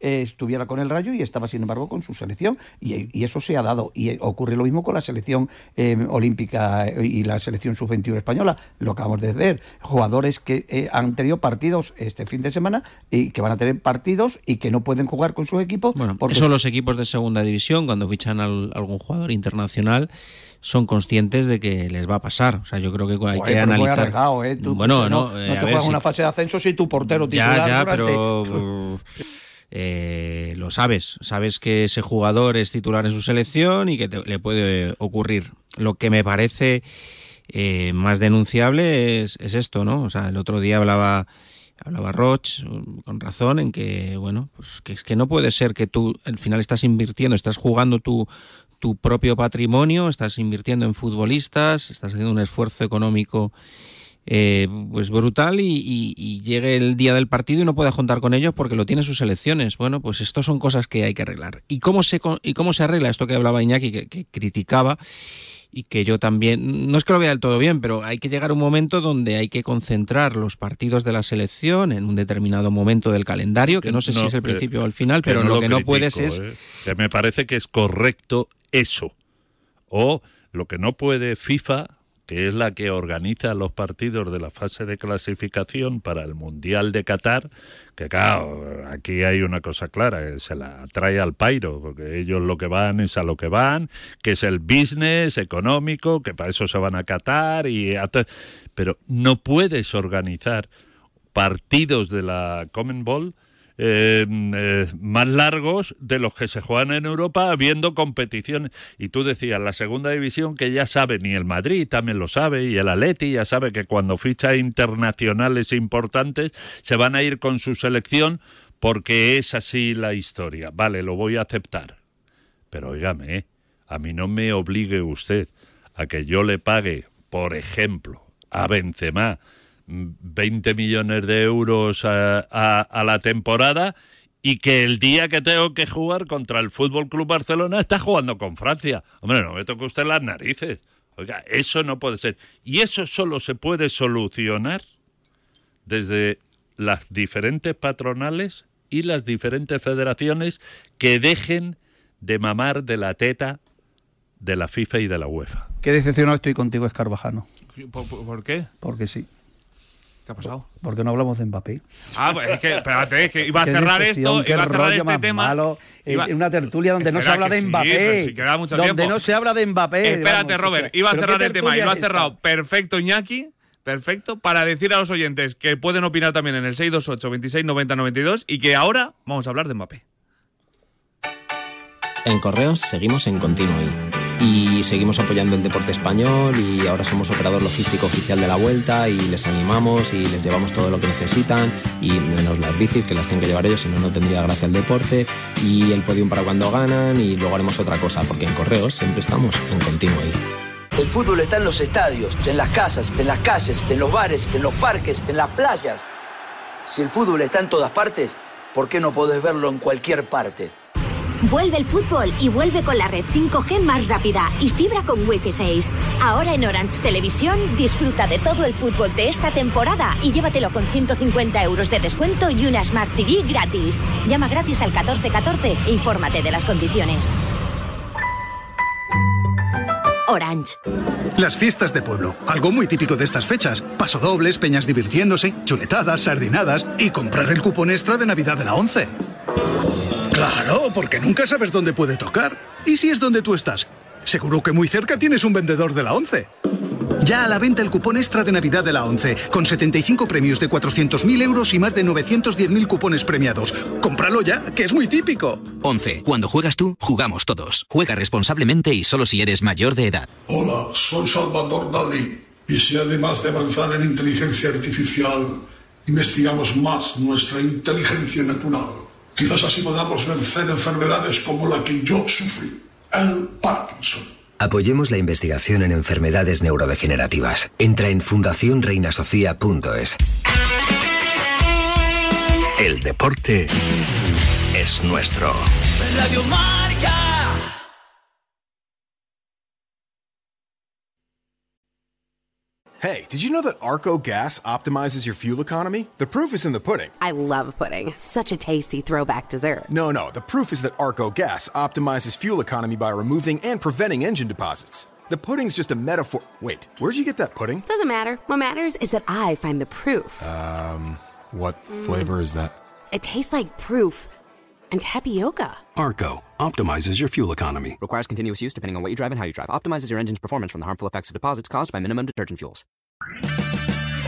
eh, estuviera con el Rayo y estaba, sin embargo, con su selección. Y, y eso se ha dado. Y ocurre lo mismo con la selección eh, olímpica eh, y la selección sub-21 española. Lo acabamos de ver. Jugadores que eh, han tenido partidos este fin de semana y que van a tener partidos y que no pueden jugar con sus equipos. Bueno, porque eso los equipos de segunda división, cuando fichan al- algún jugador internacional, son conscientes de que les va a pasar. O sea, yo creo que hay que muy analizar. arriesgado, ¿eh? Tú, bueno, o sea, no, no, eh, no a te juegas si- una fase de ascenso si tu portero titular Ya, ya, durante- pero eh, lo sabes. Sabes que ese jugador es titular en su selección y que te- le puede ocurrir. Lo que me parece eh, más denunciable es, es esto, ¿no? O sea, el otro día hablaba hablaba Roch con razón en que bueno pues que es que no puede ser que tú al final estás invirtiendo estás jugando tu tu propio patrimonio estás invirtiendo en futbolistas estás haciendo un esfuerzo económico eh, pues brutal y, y- y llegue el día del partido y no pueda contar con ellos porque lo tiene sus elecciones. Bueno, pues esto son cosas que hay que arreglar. ¿Y cómo se, y cómo se arregla esto que hablaba Iñaki, que, que criticaba? Y que yo también, no es que lo vea del todo bien, pero hay que llegar a un momento donde hay que concentrar los partidos de la selección en un determinado momento del calendario, que no sé si es el que- principio o el final, pero lo, que no puedes es ¿eh? Que me parece que es correcto eso. O lo que no puede FIFA, que es la que organiza los partidos de la fase de clasificación para el Mundial de Qatar, que claro, aquí hay una cosa clara, que se la trae al pairo, porque ellos lo que van es a lo que van, que es el business económico, que para eso se van a Qatar, y pero no puedes organizar partidos de la Common Ball eh, eh, más largos de los que se juegan en Europa habiendo competiciones. Y tú decías, la segunda división que ya sabe, ni el Madrid también lo sabe, y el Atleti ya sabe que cuando ficha internacionales importantes se van a ir con su selección porque es así la historia. Vale, lo voy a aceptar. Pero óigame, ¿eh? a mí no me obligue usted a que yo le pague, por ejemplo, a Benzema 20 millones de euros a, a- a la temporada y que el día que tengo que jugar contra el Fútbol Club Barcelona está jugando con Francia. Hombre, no me toque usted las narices. Oiga, eso no puede ser. Y eso solo se puede solucionar desde las diferentes patronales y las diferentes federaciones que dejen de mamar de la teta de la FIFA y de la UEFA. Qué decepcionado estoy contigo, Escarvajano. ¿Por, por- por qué? Porque sí. ¿Qué ha pasado? Porque no hablamos de Mbappé. Ah, pues es que, espérate, es que iba a Qué cerrar esto, qué iba a cerrar rollo este más tema. malo. En- Iba- En una tertulia donde no se habla de sí, Mbappé. pero si queda mucho donde tiempo. no se habla de Mbappé. Espérate, vamos, Robert, o sea, iba a ¿pero qué cerrar el tema y lo ha cerrado perfecto Iñaki, perfecto, para decir a los oyentes que pueden opinar también en el 628 26 90 92 y que ahora vamos a hablar de Mbappé. En Correos seguimos en Continuo. Y seguimos apoyando el deporte español y ahora somos operador logístico oficial de la vuelta y les animamos y les llevamos todo lo que necesitan y menos las bicis que las tienen que llevar ellos, si no, no tendría gracia el deporte y el podium para cuando ganan y luego haremos otra cosa porque en Correos siempre estamos en Continuo I. El fútbol está en los estadios, en las casas, en las calles, en los bares, en los parques, en las playas. Si el fútbol está en todas partes, ¿por qué no podés verlo en cualquier parte? Vuelve el fútbol y vuelve con la red 5G más rápida y fibra con Wi-Fi 6. Ahora en Orange Televisión disfruta de todo el fútbol de esta temporada y llévatelo con 150 euros de descuento y una Smart TV gratis. Llama gratis al 1414 e infórmate de las condiciones. Orange. Las fiestas de pueblo, algo muy típico de estas fechas. Pasodobles, peñas divirtiéndose, chuletadas, sardinadas y comprar el cupón extra de Navidad de la 11. Claro, porque nunca sabes dónde puede tocar. ¿Y si es donde tú estás? Seguro que muy cerca tienes un vendedor de la 11. Ya a la venta el cupón extra de Navidad de la 11, con 75 premios de 400.000 euros y más de 910.000 cupones premiados. Cómpralo ya, que es muy típico. 11. Cuando juegas tú, jugamos todos. Juega responsablemente y solo si eres mayor de edad. Hola, soy Salvador Dalí. Y si además de avanzar en inteligencia artificial, investigamos más nuestra inteligencia natural, quizás así podamos vencer enfermedades como la que yo sufrí, el Parkinson. Apoyemos la investigación en enfermedades neurodegenerativas. Entra en fundacionreinasofía.es. El deporte es nuestro. Radio Marca. Hey, did you know that Arco Gas optimizes your fuel economy? The proof is in the pudding. I love pudding. Such a tasty throwback dessert. No, no, the proof is that Arco Gas optimizes fuel economy by removing and preventing engine deposits. The pudding's just a metaphor. Wait, where'd you get that pudding? Doesn't matter. What matters is that I find the proof. Um, what flavor is that? It tastes like proof and tapioca. Arco optimizes your fuel economy. Requires continuous use depending on what you drive and how you drive. Optimizes your engine's performance from the harmful effects of deposits caused by minimum detergent fuels.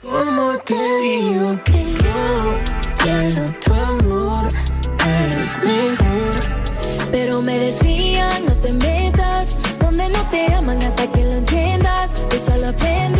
¿Cómo te digo que no quiero tu amor? Eres mejor. Pero me decían, no te metas donde no te aman hasta que lo entiendas. Eso lo aprendí,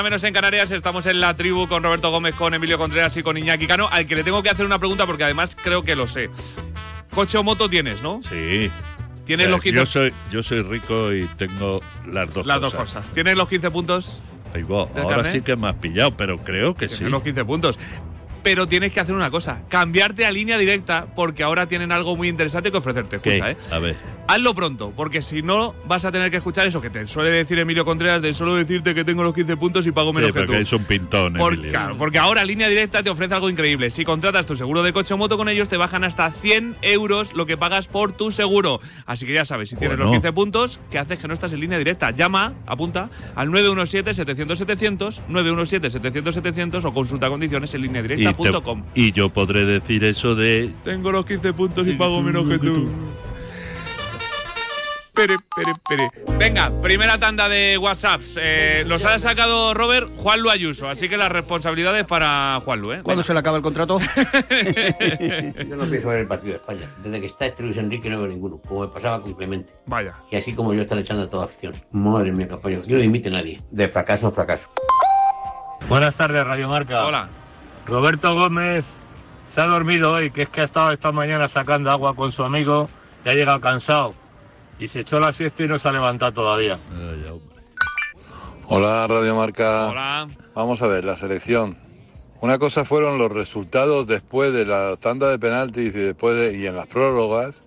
hora menos en Canarias, estamos en la tribu con Roberto Gómez, con Emilio Contreras y con Iñaki Cano, al que le tengo que hacer una pregunta porque además creo que lo sé. Coche o moto tienes, ¿no? Sí. ¿Tienes Eh, los 15 yo soy yo soy rico y tengo las dos Las cosas. dos cosas. ¿Tienes los 15 puntos? ¿Del Ahora carnet? sí que me has pillado, pero creo que sí. Tienes los 15 puntos. pero tienes que hacer una cosa, cambiarte a línea directa porque ahora tienen algo muy interesante que ofrecerte. Escucha, ¿eh? A ver. Hazlo pronto, porque si no vas a tener que escuchar eso que te suele decir Emilio Contreras de solo decirte que tengo los 15 puntos y pago menos Sí, que tú. es un pintón, Por- Emilio. claro, porque ahora Línea Directa te ofrece algo increíble. Si contratas tu seguro de coche o moto con ellos, te bajan hasta 100 euros lo que pagas por tu seguro. Así que ya sabes, si tienes Bueno. los 15 puntos, ¿qué haces que no estás en línea directa? Llama, apunta al 917-700-700, 917-700-700 o consulta condiciones en Y, te- lineadirecta.com. y yo podré decir eso de Tengo los 15 puntos y pago menos que tú. Pere, pere, pere. Venga, primera tanda de WhatsApps. Eh, los ha sacado Robert Juanlu Ayuso, así que la responsabilidad es para Juanlu, ¿eh? ¿Cuándo se le acaba el contrato? Yo no pienso ver el partido de España. Desde que está este Luis Enrique no veo ninguno, como me pasaba con Clemente. Vaya. Y así como yo están echando a toda la afición. Madre mía, compañero, que no imite a nadie. De fracaso a fracaso. Buenas tardes, Radio Marca. Hola. Roberto Gómez se ha dormido hoy, que es que ha estado esta mañana sacando agua con su amigo y ha llegado cansado. Y se echó la siesta y no se ha levantado todavía. Hola, Radio Marca. Hola. Vamos a ver, la selección. Una cosa fueron los resultados después de la tanda de penaltis y después de- y en las prórrogas.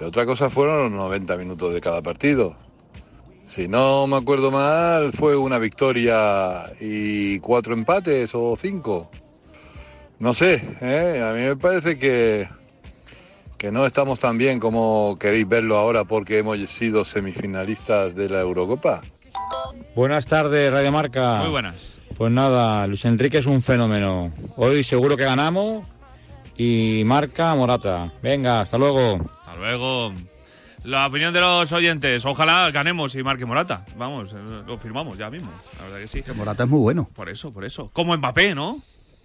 Y otra cosa fueron los 90 minutos de cada partido. Si no me acuerdo mal, fue una victoria y cuatro empates o cinco. No sé, ¿eh? a mí me parece que, que no estamos tan bien como queréis verlo ahora porque hemos sido semifinalistas de la Eurocopa. Buenas tardes, Radio Marca. Muy buenas. Pues nada, Luis Enrique es un fenómeno. Hoy seguro que ganamos y marca Morata. Venga, hasta luego. Hasta luego. La opinión de los oyentes. Ojalá ganemos y marque Morata. Vamos, eh, lo firmamos ya mismo. La verdad que sí. Morata es muy bueno. Por eso, por eso. Como Mbappé, ¿no?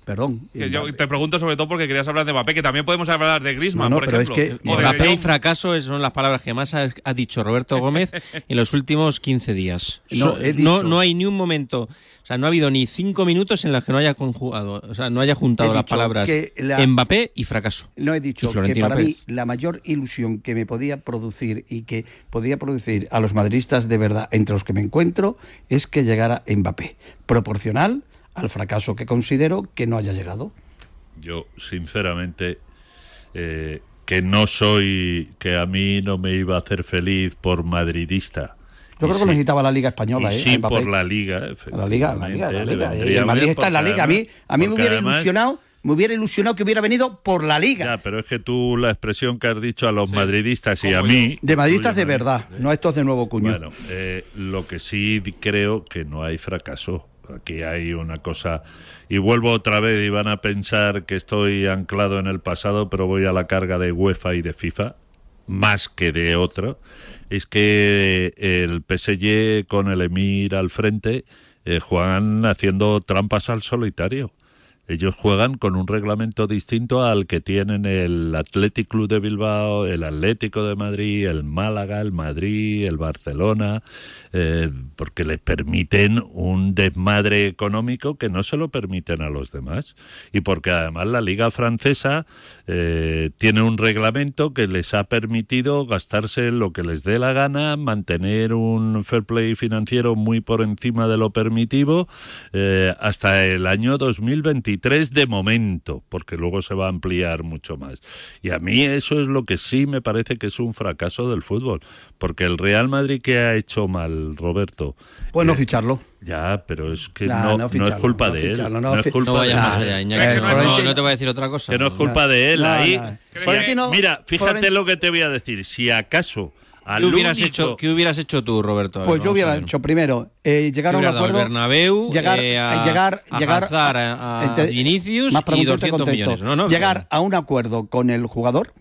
Perdón. Que yo te pregunto sobre todo porque querías hablar de Mbappé, que también podemos hablar de Griezmann, No, no, por pero es ejemplo. que O de Mbappé y fracaso es- son las palabras que más ha, ha dicho Roberto Gómez en los últimos 15 días. No, he no, dicho- no hay ni un momento, o sea, no ha habido ni cinco minutos en los que no haya conjugado, o sea, no haya juntado las palabras que la- Mbappé y fracaso. No he dicho que para Pérez. mí la mayor ilusión que me podía producir y que podía producir a los madridistas de verdad entre los que me encuentro es que llegara Mbappé, proporcional al fracaso que considero que no haya llegado. Yo, sinceramente, eh, que no soy, que a mí no me iba a hacer feliz por madridista. Yo creo que necesitaba la Liga Española, Y ¿eh? sí, por la Liga. La Liga, la Liga, la el Madrid está en la Liga. A mí, a mí me hubiera además- ilusionado, me hubiera ilusionado que hubiera venido por la Liga. Ya, pero es que tú la expresión que has dicho a los madridistas y a mí... De madridistas de verdad, no a estos de nuevo cuño. Bueno, eh, lo que sí creo que no hay fracaso. Aquí hay una cosa. Y vuelvo otra vez y van a pensar que estoy anclado en el pasado, pero voy a la carga de UEFA y de FIFA, más que de otro. Es que el PSG con el Emir al frente eh, juegan haciendo trampas al solitario. Ellos juegan con un reglamento distinto al que tienen el Athletic Club de Bilbao, el Atlético de Madrid, el Málaga, el Madrid, el Barcelona, eh, porque les permiten un desmadre económico que no se lo permiten a los demás. Y porque además la Liga Francesa eh, tiene un reglamento que les ha permitido gastarse lo que les dé la gana, mantener un fair play financiero muy por encima de lo permitivo eh, hasta el año 2023 de momento, porque luego se va a ampliar mucho más. Y a mí eso es lo que sí me parece que es un fracaso del fútbol, porque el Real Madrid que ha hecho mal, Roberto. Pues no ficharlo. Ya, pero es que Nah, no, no no es culpa no de él. ficharlo, No, no es culpa No vayas de más él. allá, Iñaki, Eh, que no, Florentino- no te voy a decir otra cosa. Que no es culpa de él. Ahí. Mira, fíjate lo que te voy a decir. Si acaso al ¿Qué hubieras, único- hecho, ¿Qué hubieras hecho tú, Roberto? A ver, Pues yo a hubiera hecho primero eh, llegar a un acuerdo. Bernabéu, llegar, eh, a- llegar, a llegar a- a ente- Vinicius y preguntas te 200 contesto. millones. No, no, llegar a un acuerdo con el jugador.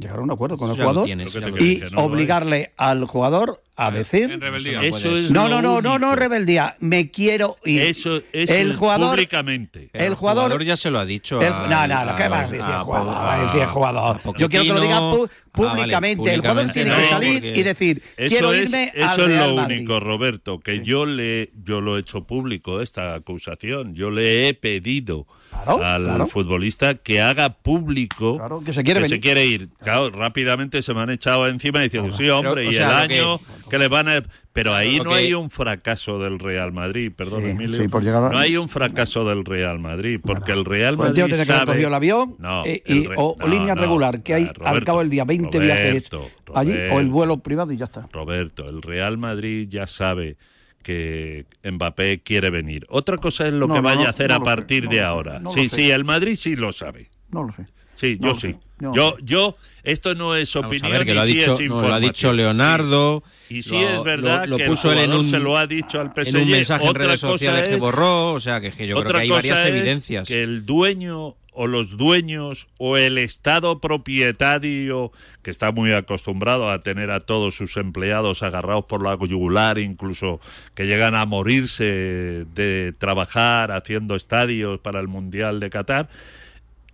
Llegar a un acuerdo con el jugador tienes, y obligarle al jugador a decir En rebeldía. Eso es no no no no no rebeldía me quiero ir Eso, eso el es jugador públicamente. el jugador ya se lo ha dicho. el- a- no, no, no, ¿qué los- vas a decir a- jugador? a- Va a decir jugador. a Yo quiero que lo diga. Ah, vale, públicamente. El jugador tiene que salir y decir, quiero es, irme eso al es Real lo Madrid. único, Roberto, que yo le yo lo he hecho público esta acusación. Yo le he pedido al claro. futbolista que haga público que se quiere venir. ir. Claro, rápidamente se me han echado encima diciendo, sí, hombre, Pero, y sea, el que- año que, le van a... Pero ahí no que- hay un fracaso del Real Madrid, perdón, Sí, Emilio. sí, por llegar a- No hay un fracaso del Real Madrid, porque el Real Madrid tiene que haber sabe... cogido el avión No, eh, y, o, no, línea no, regular, que hay al cabo del día 20 viajes Roberto, allí, o el vuelo privado y ya está. Roberto, el Real Madrid ya sabe que Mbappé quiere venir. Otra cosa es lo No, que vaya no, a hacer no a sé, partir no de sé, ahora. sí, sé. sí, el Madrid sí lo sabe. No lo sé. Sí, No yo sí. Yo, yo, esto no es Vamos opinión a ver, que lo ha sí dicho, lo ha dicho. Leonardo. Sí. Y sí lo- es verdad lo, lo que puso el él en un, se lo ha dicho al PSG. en un mensaje en redes sociales que borró. O sea, que, que yo creo que hay varias evidencias. Que el dueño o los dueños o el Estado propietario, que está muy acostumbrado a tener a todos sus empleados agarrados por la yugular, incluso que llegan a morirse de trabajar haciendo estadios para el Mundial de Qatar,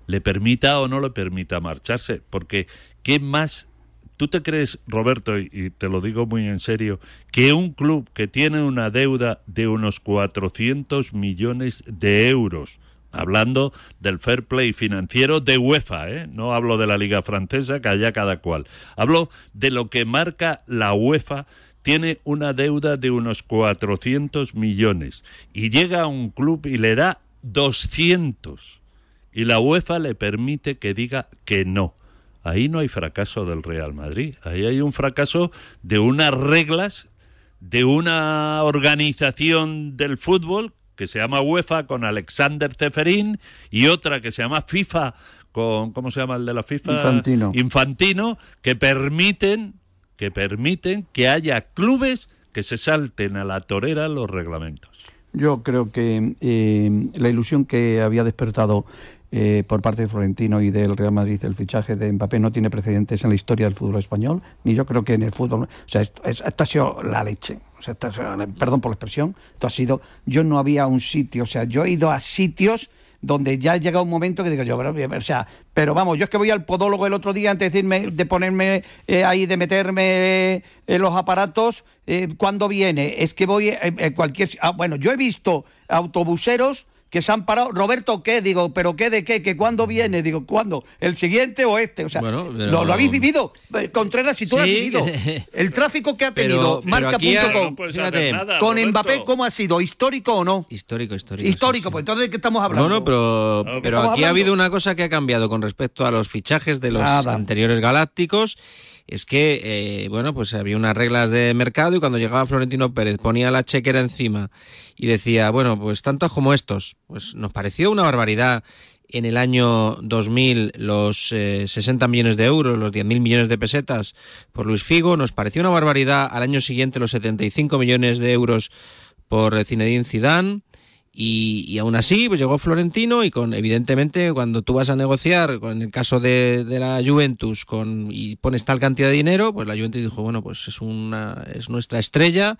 le permita o no le permita marcharse. Porque, ¿qué más ¿Tú te crees, Roberto, y, te lo digo muy en serio, que un club que tiene una deuda de unos 400 millones de euros, hablando del fair play financiero de UEFA, ¿eh? no hablo de la liga francesa, que allá cada cual, hablo de lo que marca la UEFA, tiene una deuda de unos 400 millones y llega a un club y le da 200 y la UEFA le permite que diga que no. Ahí no hay fracaso del Real Madrid, ahí hay un fracaso de unas reglas, de una organización del fútbol que se llama UEFA con Alexander Zeferín y otra que se llama FIFA con ¿cómo se llama el de la FIFA? Infantino. Infantino que permiten que permiten que haya clubes que se salten a la torera los reglamentos. Yo creo que eh, la ilusión que había despertado eh, por parte de Florentino y del Real Madrid el fichaje de Mbappé no tiene precedentes en la historia del fútbol español, ni yo creo que en el fútbol. O sea, esto, es- esto ha sido la leche. O sea, esto perdón por la expresión, esto ha sido. Yo no había un sitio, o sea, yo he ido a sitios donde ya ha llegado un momento que digo yo, pero, o sea, pero vamos, yo es que voy al podólogo el otro día antes de decirme, de ponerme eh, ahí, de meterme en los aparatos, eh, ¿cuándo viene? Es que voy en, en cualquier... si- ah, bueno, yo he visto autobuseros que se han parado, Roberto, ¿qué? Digo, ¿pero qué de qué? ¿Que cuándo viene? Digo, ¿cuándo? ¿El siguiente o este? O sea, Bueno, pero- ¿lo, lo habéis vivido? Eh, Contreras, si tú lo has vivido. El tráfico que ha tenido marca.com no con Roberto. Mbappé, ¿cómo ha sido? ¿Histórico o no? Histórico, histórico. Histórico, pues entonces ¿de qué estamos hablando? No, no, pero, ¿De qué pero aquí ha habido una cosa que ha cambiado con respecto a los fichajes de los Nada. anteriores galácticos. Es que, eh, bueno, pues había unas reglas de mercado y cuando llegaba Florentino Pérez ponía la chequera encima y decía, bueno, pues tantos como estos. Pues nos pareció una barbaridad en el año 2000 los eh, 60 millones de euros, los 10.000 millones de pesetas por Luis Figo. Nos pareció una barbaridad al año siguiente los 75 millones de euros por Zinedine Zidane. Y, y aún así, pues llegó Florentino y con, evidentemente, cuando tú vas a negociar, con el caso de, de la Juventus, con, y pones tal cantidad de dinero, pues la Juventus dijo, bueno, pues es una, es nuestra estrella,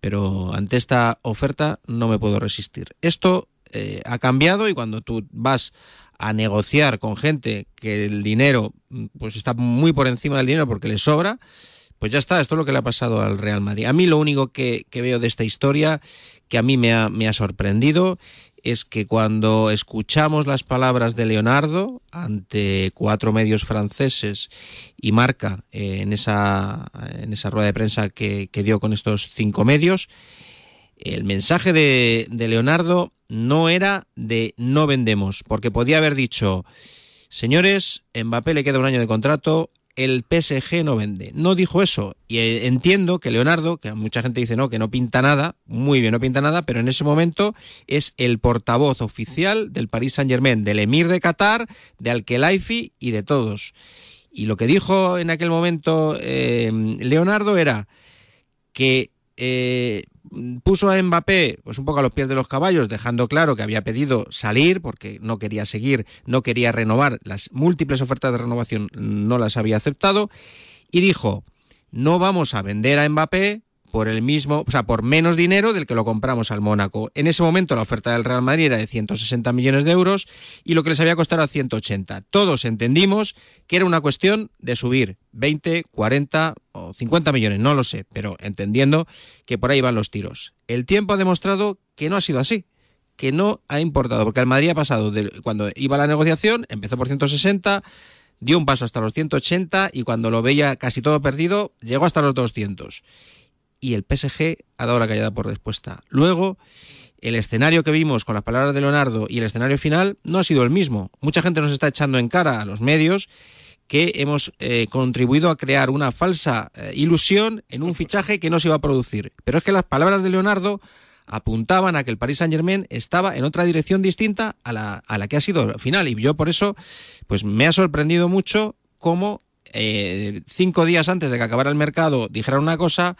pero ante esta oferta no me puedo resistir. Esto eh, ha cambiado y cuando tú vas a negociar con gente que el dinero, pues está muy por encima del dinero porque le sobra, pues ya está, esto es lo que le ha pasado al Real Madrid. A mí lo único que, veo de esta historia, que a mí me ha, me ha sorprendido, es que cuando escuchamos las palabras de Leonardo ante cuatro medios franceses y Marca eh, en, esa, en esa rueda de prensa que, que dio con estos cinco medios, el mensaje de, de Leonardo no era de no vendemos, porque podía haber dicho, señores, Mbappé le queda un año de contrato, el PSG no vende. No dijo eso. Y eh, entiendo que Leonardo, que mucha gente dice no, que no pinta nada, muy bien, no pinta nada, pero en ese momento es el portavoz oficial del Paris Saint Germain, del Emir de Qatar, de Al-Khelaifi y de todos. Y lo que dijo en aquel momento eh, Leonardo era que eh, puso a Mbappé pues un poco a los pies de los caballos, dejando claro que había pedido salir porque no quería seguir, no quería renovar, las múltiples ofertas de renovación no las había aceptado. Y dijo, no vamos a vender a Mbappé por el mismo, o sea, por menos dinero del que lo compramos al Mónaco. En ese momento la oferta del Real Madrid era de 160 millones de euros y lo que les había costado era 180. Todos entendimos que era una cuestión de subir 20, 40 o 50 millones, no lo sé, pero entendiendo que por ahí van los tiros. El tiempo ha demostrado que no ha sido así que no ha importado, porque el Madrid ha pasado de cuando iba la negociación, empezó por 160, dio un paso hasta los 180 y cuando lo veía casi todo perdido, llegó hasta los 200. Y el PSG ha dado la callada por respuesta. Luego, el escenario que vimos con las palabras de Leonardo y el escenario final no ha sido el mismo. Mucha gente nos está echando en cara a los medios que hemos eh, contribuido a crear una falsa eh, ilusión en un fichaje que no se iba a producir. Pero es que las palabras de Leonardo apuntaban a que el Paris Saint Germain estaba en otra dirección distinta a la, a la que ha sido al final. Y yo por eso, pues me ha sorprendido mucho cómo eh, cinco días antes de que acabara el mercado dijeran una cosa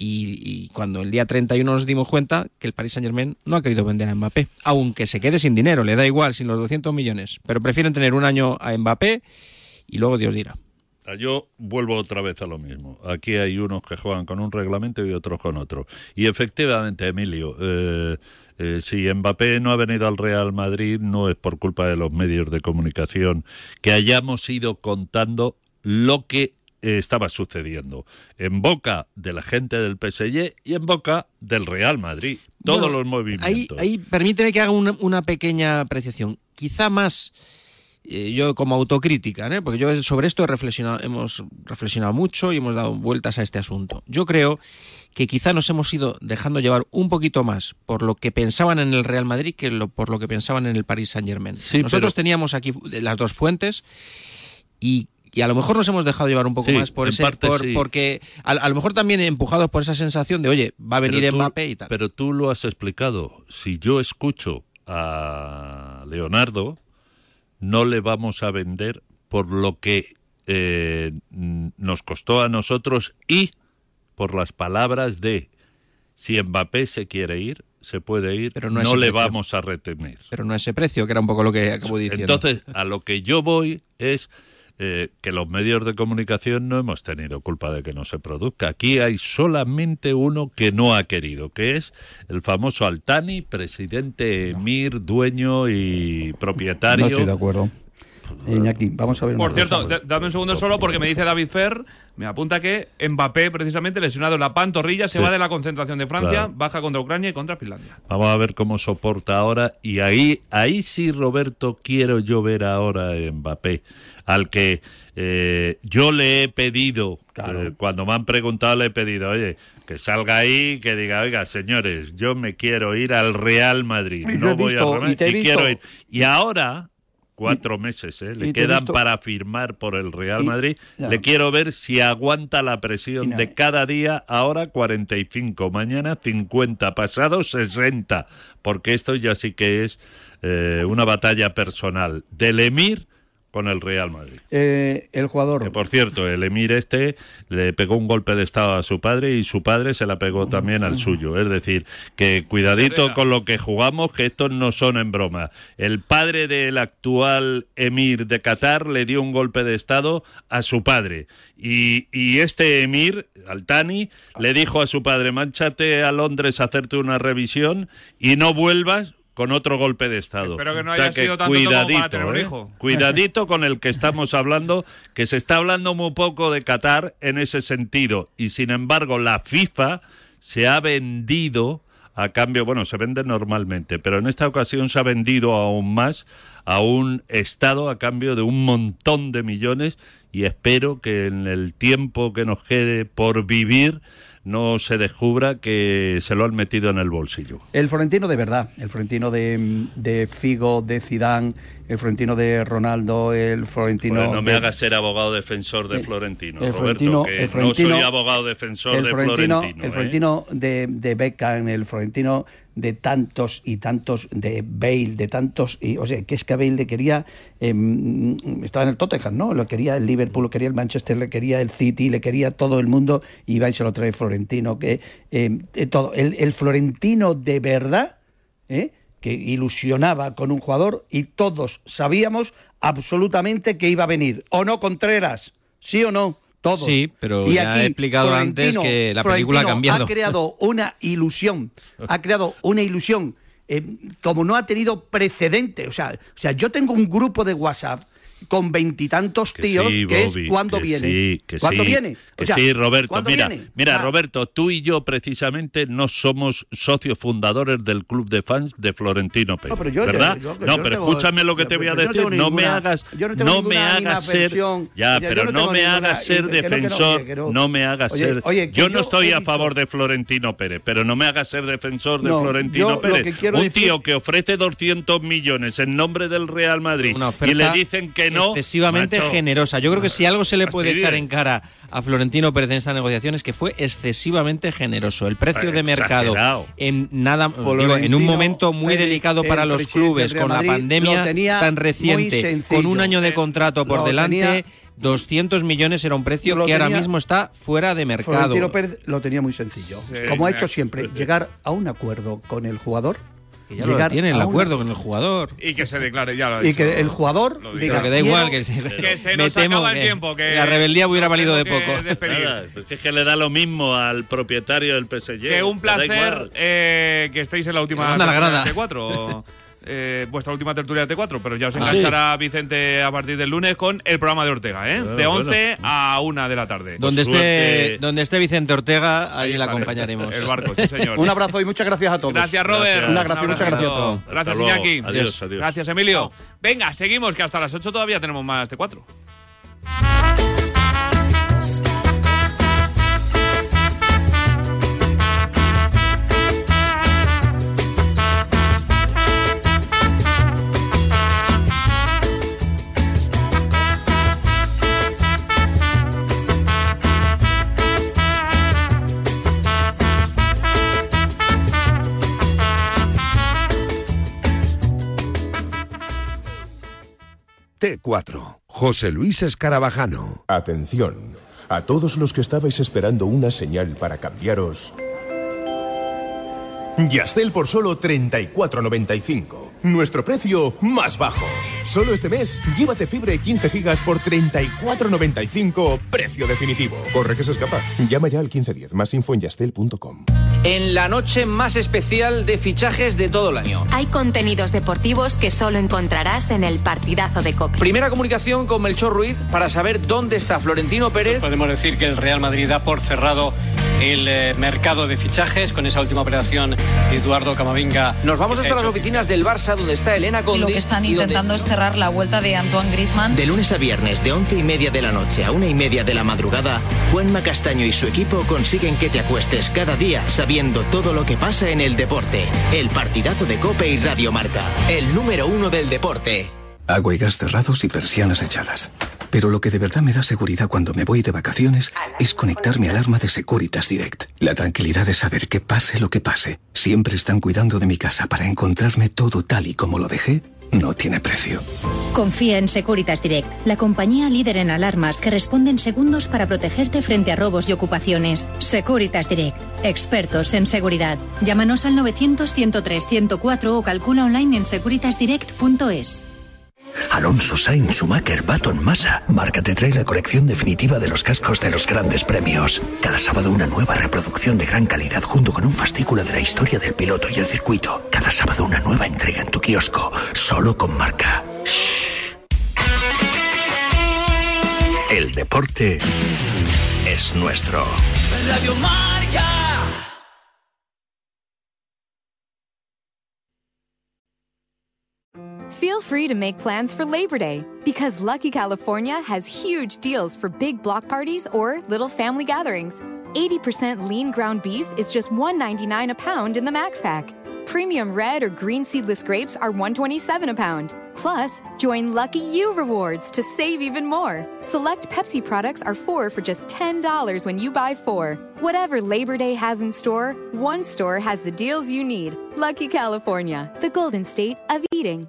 y, cuando el día 31 nos dimos cuenta que el Paris Saint Germain no ha querido vender a Mbappé, aunque se quede sin dinero, le da igual, sin los 200 millones, pero prefieren tener un año a Mbappé y luego Dios dirá. Yo vuelvo otra vez a lo mismo. Aquí hay unos que juegan con un reglamento y otros con otro. Y efectivamente, Emilio, eh, eh, si Mbappé no ha venido al Real Madrid no es por culpa de los medios de comunicación que hayamos ido contando lo que estaba sucediendo en boca de la gente del PSG y en boca del Real Madrid. Todos Bueno, los movimientos. Ahí, ahí permíteme que haga una, una pequeña apreciación. Quizá más eh, yo como autocrítica, ¿eh? porque yo sobre esto he reflexionado, hemos reflexionado mucho y hemos dado vueltas a este asunto. Yo creo que quizá nos hemos ido dejando llevar un poquito más por lo que pensaban en el Real Madrid que lo- por lo que pensaban en el Paris Saint Germain. Nosotros pero- teníamos aquí las dos fuentes y, y a lo mejor nos hemos dejado llevar un poco Sí, más por ese, parte por- sí. porque a, a lo mejor también empujados por esa sensación de oye va a venir Pero tú- Mbappé y tal. Pero tú lo has explicado. Si yo escucho a Leonardo, no le vamos a vender por lo que eh, nos costó a nosotros y por las palabras de si Mbappé se quiere ir, se puede ir, Pero no, no le precio. vamos a retener. Pero no ese precio, que era un poco lo que acabo diciendo. Entonces, a lo que yo voy es eh, que los medios de comunicación no hemos tenido culpa de que no se produzca. Aquí hay solamente uno que no ha querido, que es el famoso Altani, presidente emir, dueño y propietario. No estoy de acuerdo. Iñaki, vamos a ver. Por cierto, cosa. dame un segundo solo porque me dice David Fer, me apunta que Mbappé, precisamente lesionado en la pantorrilla, se Sí. va de la concentración de Francia, Claro. baja contra Ucrania y contra Finlandia. Vamos a ver cómo soporta ahora. Y ahí, ahí sí, Roberto, quiero yo ver ahora a Mbappé, al que eh, yo le he pedido, eh, cuando me han preguntado, le he pedido, oye, que salga ahí, que diga, oiga, señores, yo me quiero ir al Real Madrid, Y no voy visto, a Real y quiero ir. Y ahora, cuatro meses, ¿eh? le quedan para firmar por el Real Y- Madrid. Le quiero ver si aguanta la presión de cada día, ahora 45, mañana 50, pasado 60, porque esto ya sí que es eh, una batalla personal del Emir con el Real Madrid. Eh, el jugador. Que por cierto, el Emir este le pegó un golpe de estado a su padre y su padre se la pegó también al suyo. Es decir, que cuidadito con lo que jugamos, que estos no son en broma. El padre del actual Emir de Qatar le dio un golpe de estado a su padre. Y, y este Emir, Altani, le dijo a su padre, manchate a Londres a hacerte una revisión y no vuelvas con otro golpe de estado. Espero que no O sea haya sido tanto como para cuidadito, tener un ¿eh? hijo. Cuidadito con el que estamos hablando, que se está hablando muy poco de Qatar en ese sentido. Y sin embargo, la FIFA se ha vendido a cambio, bueno, se vende normalmente, pero en esta ocasión se ha vendido aún más a un Estado a cambio de un montón de millones y espero que en el tiempo que nos quede por vivir no se descubra que se lo han metido en el bolsillo. El Florentino de verdad, el Florentino de, de Figo, de Zidane, el Florentino de Ronaldo, el Florentino. Joder, no me de- hagas ser abogado defensor de Florentino, el Roberto, Florentino- que el Florentino- no soy abogado defensor el de Florentino, Florentino. el ¿eh? Florentino de, de Beckham, el Florentino de tantos y tantos, de Bale, de tantos, y, o sea, que es que a Bale le quería, eh, estaba en el Tottenham, ¿no? Lo quería el Liverpool, lo quería el Manchester, le quería el City, le quería todo el mundo, y va y se lo trae Florentino, que eh, eh, todo, el, el Florentino de verdad, ¿eh? Que ilusionaba con un jugador y todos sabíamos absolutamente que iba a venir. ¿O no, Contreras? ¿Sí o no? Todos. Sí, pero Y ya he explicado antes que la película ha cambiado. Ha creado una ilusión, ha creado una ilusión eh, como no ha tenido precedente. O sea, o sea, yo tengo un grupo de WhatsApp con veintitantos tíos, sí, que Bobby, es cuando que viene. sí, que ¿Cuándo sí, viene? que O sea, sí, Roberto, ¿cuándo mira, viene? mira, Ah. Roberto, tú y yo precisamente no somos socios fundadores del club de fans de Florentino Pérez, No, pero yo- ¿verdad? yo- yo- no, pero tengo- escúchame lo que yo- te voy a no decir, no me hagas, yo no tengo no ninguna me hagas ser, ya, pero no me ninguna- hagas ser defensor, que no. no me hagas Oye, ser, oye, yo no estoy a favor de Florentino Pérez, pero no me hagas ser defensor de No, Florentino Pérez, un tío que ofrece 200 millones en nombre del Real Madrid y le dicen que no, excesivamente macho, generosa. Yo creo que si algo se le puede echar en cara a Florentino Pérez en esta negociación es que fue excesivamente generoso. El precio de mercado Exagerado. en nada digo, en un momento muy Pérez, delicado para los clubes con la pandemia tan reciente, con un año de contrato por Lo delante. tenía- 200 millones era un precio Lo que ahora mismo está fuera de mercado. Florentino Pérez lo tenía muy sencillo. Sí, Como ha hecho siempre, llegar a un acuerdo con el jugador. Que ya lo llegar tiene el acuerdo con el jugador. Y que se declare, ya lo ha Y dicho. que el jugador Lo diga, Pero que da "Quiero- igual que se, Que se me nos temo acaba el tiempo, que la rebeldía hubiera valido de poco. Nada, pues es que le da lo mismo al propietario del PSG. Que un placer eh, que estéis en la última Anda la grada. de T4. eh, vuestra última tertulia de T4, pero ya os Ah. enganchará Vicente a partir del lunes con el programa de Ortega, ¿eh? De 11 bueno. a 1 de la tarde. Donde esté, donde esté Vicente Ortega, ahí, Ahí le acompañaremos. El barco, sí, señor. Un abrazo y muchas gracias a todos. Gracias, Robert. Gracias. Un abrazo, muchas gracias. abrazo. Gracias, Hasta luego. Iñaki. Adiós, adiós. Gracias, Emilio. Venga, seguimos, que hasta las 8 todavía tenemos más T4. T4. José Luis Escarabajano. Atención, a todos los que estabais esperando una señal para cambiaros. Yastel por solo 34.95. Nuestro precio más bajo. Solo este mes, llévate fibra y 15 gigas por 34.95, precio definitivo. Corre que se escapa. Llama ya al 1510, más info en yastel.com. En la noche más especial de fichajes de todo el año. Hay contenidos deportivos que solo encontrarás en el partidazo de COPE. Primera comunicación con Melchor Ruiz para saber dónde está Florentino Pérez. Podemos decir que el Real Madrid da por cerrado el eh, mercado de fichajes con esa última operación de Eduardo Camavinga. Nos vamos hasta ha las hecho oficinas del Barça donde está Elena Y Conde. lo que están y donde- intentando es cerrar la vuelta de Antoine Griezmann. De lunes a viernes, de once y media de la noche a una y media de la madrugada, Juanma Castaño y su equipo consiguen que te acuestes cada día sabiendo todo lo que pasa en el deporte. El partidazo de Cope y Radio Marca. El número uno del deporte. Agua y gas cerrados y persianas echadas. Pero lo que de verdad me da seguridad cuando me voy de vacaciones es conectar mi alarma de Securitas Direct. La tranquilidad de saber que pase lo que pase, siempre están cuidando de mi casa para encontrarme todo tal y como lo dejé, no tiene precio. Confía en Securitas Direct, la compañía líder en alarmas que responde en segundos para protegerte frente a robos y ocupaciones. Securitas Direct, expertos en seguridad. Llámanos al 900-103-104 o calcula online en securitasdirect.es. Alonso Sainz Schumacher Baton Massa. Marca te trae la colección definitiva de los cascos de los grandes premios. Cada sábado una nueva reproducción de gran calidad junto con un fascículo de la historia del piloto y el circuito. Cada sábado una nueva entrega en tu kiosco, solo con marca. El deporte es nuestro. Radio Marca. Free to make plans for Labor Day because Lucky California has huge deals for big block parties or little family gatherings. 80% lean ground beef is just $1.99 a pound in the Max Pack. Premium red or green seedless grapes are $1.27 a pound. Plus, join Lucky You Rewards to save even more. Select Pepsi products are four for just $10 when you buy four. Whatever Labor Day has in store, one store has the deals you need. Lucky California, the golden state of eating.